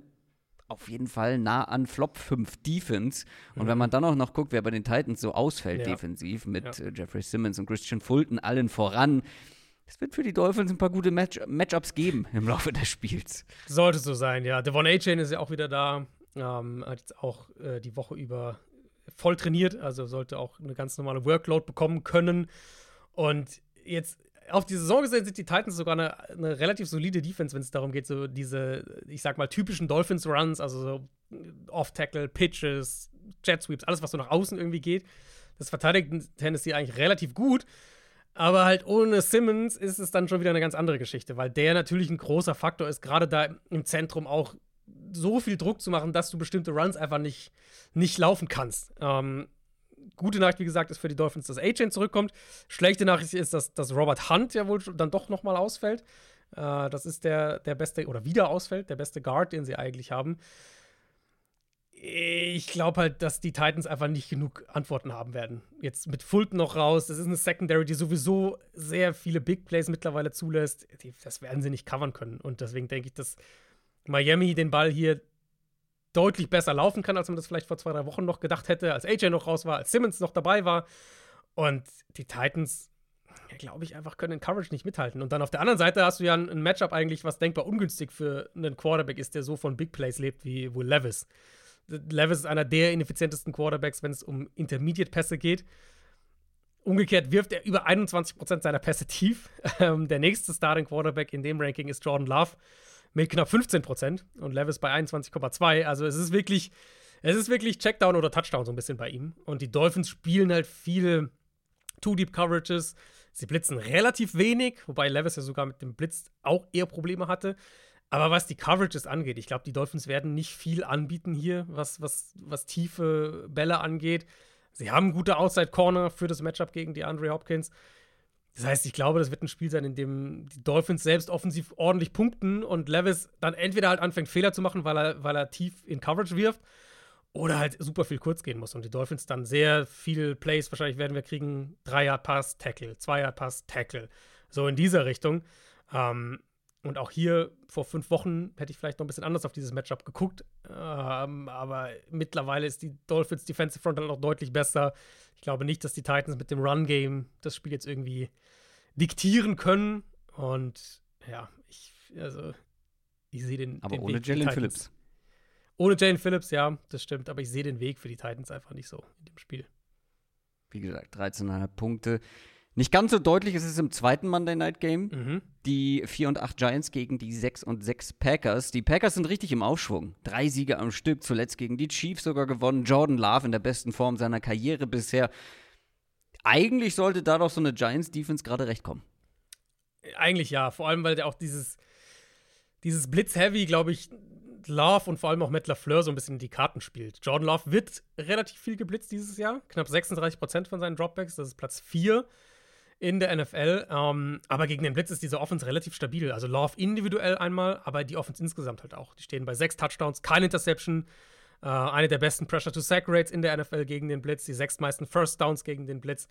auf jeden Fall nah an Flop 5 Defense. Und mhm. wenn man dann auch noch guckt, wer bei den Titans so ausfällt ja. defensiv mit ja. Äh, Jeffrey Simmons und Christian Fulton allen voran, es wird für die Dolphins ein paar gute Match Matchups geben im Laufe des Spiels. Sollte so sein, ja. Devon A-Chain ist ja auch wieder da. Ähm, hat jetzt auch äh, die Woche über voll trainiert, also sollte auch eine ganz normale Workload bekommen können. Und jetzt auf die Saison gesehen sind die Titans sogar eine, eine relativ solide Defense, wenn es darum geht, so diese, ich sag mal, typischen Dolphins-Runs, also so Off-Tackle, Pitches, Jet Sweeps, alles, was so nach außen irgendwie geht. Das verteidigt Tennessee eigentlich relativ gut. Aber halt ohne Simmons ist es dann schon wieder eine ganz andere Geschichte, weil der natürlich ein großer Faktor ist, gerade da im Zentrum auch so viel Druck zu machen, dass du bestimmte Runs einfach nicht, nicht laufen kannst. Ähm, gute Nachricht, wie gesagt, ist für die Dolphins, dass A-Chain zurückkommt. Schlechte Nachricht ist, dass, dass Robert Hunt ja wohl dann doch nochmal ausfällt. Äh, das ist der, der beste, oder wieder ausfällt, der beste Guard, den sie eigentlich haben. Ich glaube halt, dass die Titans einfach nicht genug Antworten haben werden. Jetzt mit Fulton noch raus. Das ist eine Secondary, die sowieso sehr viele Big Plays mittlerweile zulässt. das werden sie nicht covern können. Und deswegen denke ich, dass Miami den Ball hier deutlich besser laufen kann, als man das vielleicht vor zwei, drei Wochen noch gedacht hätte, als AJ noch raus war, als Simmons noch dabei war. Und die Titans, glaube ich, einfach können in Coverage nicht mithalten. Und dann auf der anderen Seite hast du ja ein, ein, Matchup eigentlich, was denkbar ungünstig für einen Quarterback ist, der so von Big Plays lebt wie Will Levis. Levis ist einer der ineffizientesten Quarterbacks, wenn es um Intermediate-Pässe geht. Umgekehrt wirft er über 21% seiner Pässe tief. Ähm, der nächste Starting Quarterback in dem Ranking ist Jordan Love mit knapp 15 Prozent und Levis bei 21,2. Also es ist wirklich, es ist wirklich Checkdown oder Touchdown so ein bisschen bei ihm. Und die Dolphins spielen halt viele Two-Deep-Coverages. Sie blitzen relativ wenig, wobei Levis ja sogar mit dem Blitz auch eher Probleme hatte. Aber was die Coverages angeht, ich glaube, die Dolphins werden nicht viel anbieten hier, was, was, was tiefe Bälle angeht. Sie haben gute Outside-Corner für das Matchup gegen die Andre Hopkins. Das heißt, ich glaube, das wird ein Spiel sein, in dem die Dolphins selbst offensiv ordentlich punkten und Levis dann entweder halt anfängt, Fehler zu machen, weil er, weil er tief in Coverage wirft, oder halt super viel kurz gehen muss. Und die Dolphins dann sehr viele Plays wahrscheinlich werden wir kriegen: Dreier-Pass, Tackle, Zweier-Pass, Tackle. So in dieser Richtung. Ähm, und auch hier vor fünf Wochen hätte ich vielleicht noch ein bisschen anders auf dieses Matchup geguckt. Ähm, aber mittlerweile ist die Dolphins Defensive Front halt noch deutlich besser. Ich glaube nicht, dass die Titans mit dem Run-Game das Spiel jetzt irgendwie diktieren können. Und ja, ich, also, ich sehe den. Aber den ohne Jalen Phillips. Ohne Jalen Phillips, ja, das stimmt. Aber ich sehe den Weg für die Titans einfach nicht so in dem Spiel. Wie gesagt, 13,5 Punkte. Nicht ganz so deutlich ist es im zweiten Monday Night Game. Mhm. Die 4 und 8 Giants gegen die 6 und 6 Packers. Die Packers sind richtig im Aufschwung. Drei Siege am Stück, zuletzt gegen die Chiefs sogar gewonnen. Jordan Love in der besten Form seiner Karriere bisher. Eigentlich sollte da doch so eine Giants-Defense gerade recht kommen. Eigentlich ja, vor allem, weil der auch dieses, dieses Blitz-Heavy, glaube ich, Love und vor allem auch Matt LaFleur so ein bisschen die Karten spielt. Jordan Love wird relativ viel geblitzt dieses Jahr. Knapp 36% von seinen Dropbacks, das ist Platz 4 in der NFL. Ähm, aber gegen den Blitz ist diese Offense relativ stabil. Also Love individuell einmal, aber die Offense insgesamt halt auch. Die stehen bei sechs Touchdowns, keine Interception. Äh, eine der besten Pressure-to-Sack-Rates in der NFL gegen den Blitz, die sechstmeisten First Downs gegen den Blitz.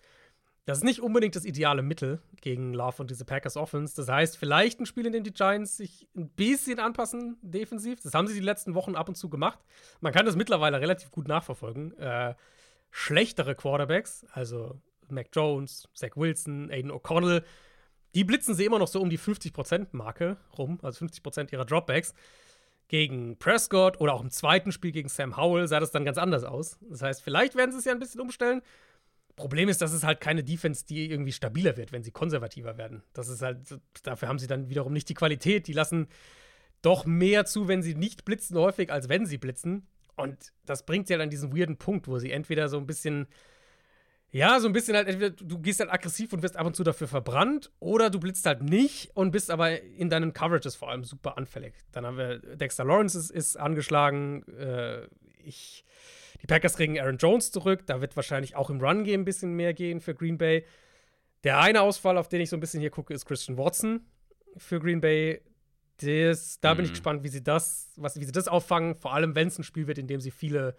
Das ist nicht unbedingt das ideale Mittel gegen Love und diese Packers Offense. Das heißt, vielleicht ein Spiel, in dem die Giants sich ein bisschen anpassen defensiv. Das haben sie die letzten Wochen ab und zu gemacht. Man kann das mittlerweile relativ gut nachverfolgen. Äh, schlechtere Quarterbacks, also Mac Jones, Zach Wilson, Aiden O'Connell, die blitzen sie immer noch so um die 50%-Marke rum, also 50% ihrer Dropbacks. Gegen Prescott oder auch im zweiten Spiel gegen Sam Howell sah das dann ganz anders aus. Das heißt, vielleicht werden sie es ja ein bisschen umstellen. Problem ist, dass es halt keine Defense, die irgendwie stabiler wird, wenn sie konservativer werden. Das ist halt, dafür haben sie dann wiederum nicht die Qualität. Die lassen doch mehr zu, wenn sie nicht blitzen, häufig, als wenn sie blitzen. Und das bringt sie halt an diesen weirden Punkt, wo sie entweder so ein bisschen ja, so ein bisschen halt, entweder du gehst halt aggressiv und wirst ab und zu dafür verbrannt, oder du blitzt halt nicht und bist aber in deinen Coverages vor allem super anfällig. Dann haben wir Dexter Lawrence ist, ist angeschlagen, äh, ich, die Packers kriegen Aaron Jones zurück, da wird wahrscheinlich auch im Run-Game ein bisschen mehr gehen für Green Bay. Der eine Ausfall, auf den ich so ein bisschen hier gucke, ist Christian Watson für Green Bay. Das, da mhm. bin ich mhm. gespannt, wie sie das, was, wie sie das auffangen, vor allem wenn es ein Spiel wird, in dem sie viele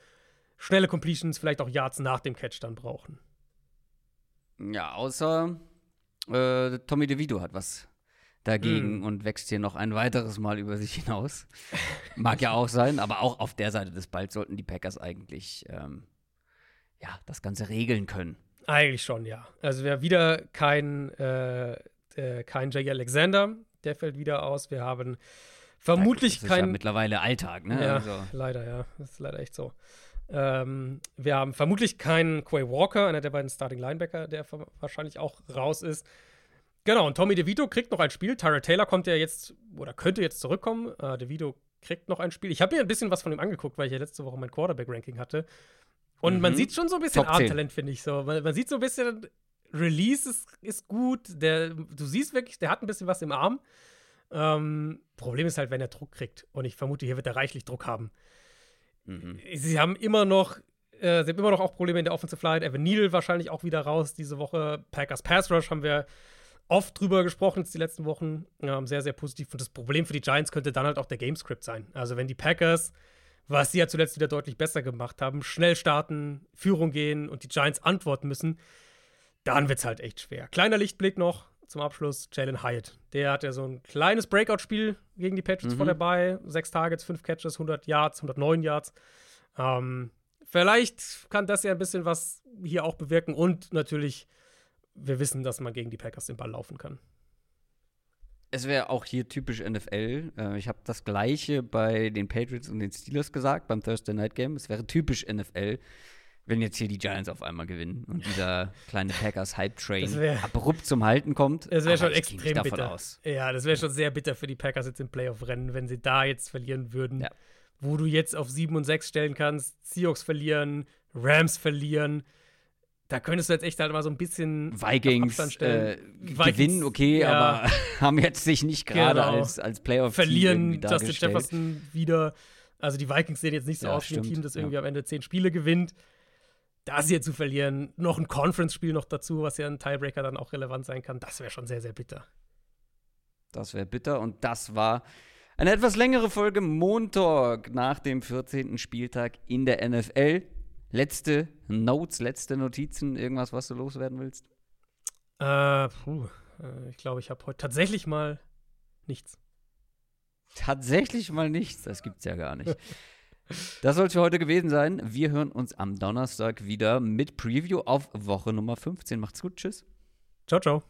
schnelle Completions, vielleicht auch Yards nach dem Catch dann brauchen. Ja, außer äh, Tommy DeVito hat was dagegen mm. und wächst hier noch ein weiteres Mal über sich hinaus. Mag ja auch sein, aber auch auf der Seite des Balls sollten die Packers eigentlich ähm, ja, das Ganze regeln können. Eigentlich schon, ja. Also wir haben wieder kein, äh, äh, kein Jay Alexander, der fällt wieder aus. Wir haben vermutlich das ist kein. Ja mittlerweile Alltag, ne? Ja, also. leider, ja. Das ist leider echt so. Ähm, wir haben vermutlich keinen Quay Walker, einer der beiden Starting Linebacker, der wahrscheinlich auch raus ist. Genau, und Tommy DeVito kriegt noch ein Spiel. Tyra Taylor kommt ja jetzt oder könnte jetzt zurückkommen. Äh, DeVito kriegt noch ein Spiel. Ich habe mir ein bisschen was von ihm angeguckt, weil ich ja letzte Woche mein Quarterback-Ranking hatte. Und mhm. man sieht schon so ein bisschen Armtalent, finde ich so. Man, man, sieht so ein bisschen, Release ist, ist gut. Der, du siehst wirklich, der hat ein bisschen was im Arm. Ähm, Problem ist halt, wenn er Druck kriegt. Und ich vermute, hier wird er reichlich Druck haben. Mhm. Sie haben immer noch äh, sie haben immer noch auch Probleme in der Offensive Line. Evan Neal wahrscheinlich auch wieder raus diese Woche. Packers Pass Rush haben wir oft drüber gesprochen jetzt die letzten Wochen. Ähm, sehr, sehr positiv. Und das Problem für die Giants könnte dann halt auch der Gamescript sein. Also wenn die Packers, was sie ja zuletzt wieder deutlich besser gemacht haben, schnell starten, Führung gehen und die Giants antworten müssen, dann wird es halt echt schwer. Kleiner Lichtblick noch zum Abschluss, Jalen Hyatt. Der hat ja so ein kleines Breakout-Spiel gegen die Patriots mhm. vor dabei. Sechs Targets, fünf Catches, 100 Yards, 109 Yards. Ähm, vielleicht kann das ja ein bisschen was hier auch bewirken. Und natürlich, wir wissen, dass man gegen die Packers den Ball laufen kann. Es wäre auch hier typisch NFL. Äh, ich habe das Gleiche bei den Patriots und den Steelers gesagt beim Thursday Night Game. Es wäre typisch NFL wenn jetzt hier die Giants auf einmal gewinnen und dieser kleine Packers Hype Train abrupt zum Halten kommt. Das wäre schon extrem bitter. Aus. Ja, das wäre schon sehr bitter für die Packers jetzt im Playoff-Rennen, wenn sie da jetzt verlieren würden. Ja. Wo du jetzt auf 7 und 6 stellen kannst, Seahawks verlieren, Rams verlieren. Da könntest du jetzt echt halt mal so ein bisschen Vikings, äh, Vikings gewinnen, okay, ja. aber haben jetzt sich nicht gerade genau. als, als Playoff verlieren Justin Jefferson wieder. Also die Vikings sehen jetzt nicht so ja, aus wie ein Team, das irgendwie ja. am Ende zehn Spiele gewinnt das hier zu verlieren, noch ein Conference-Spiel noch dazu, was ja ein Tiebreaker dann auch relevant sein kann, das wäre schon sehr, sehr bitter. Das wäre bitter und das war eine etwas längere Folge Montag nach dem 14. Spieltag in der NFL. Letzte Notes, letzte Notizen, irgendwas, was du loswerden willst? Äh, puh, äh, ich glaube, ich habe heute tatsächlich mal nichts. Tatsächlich mal nichts, das gibt's ja gar nicht. Das soll es für heute gewesen sein. Wir hören uns am Donnerstag wieder mit Preview auf Woche Nummer 15. Macht's gut. Tschüss. Ciao, ciao.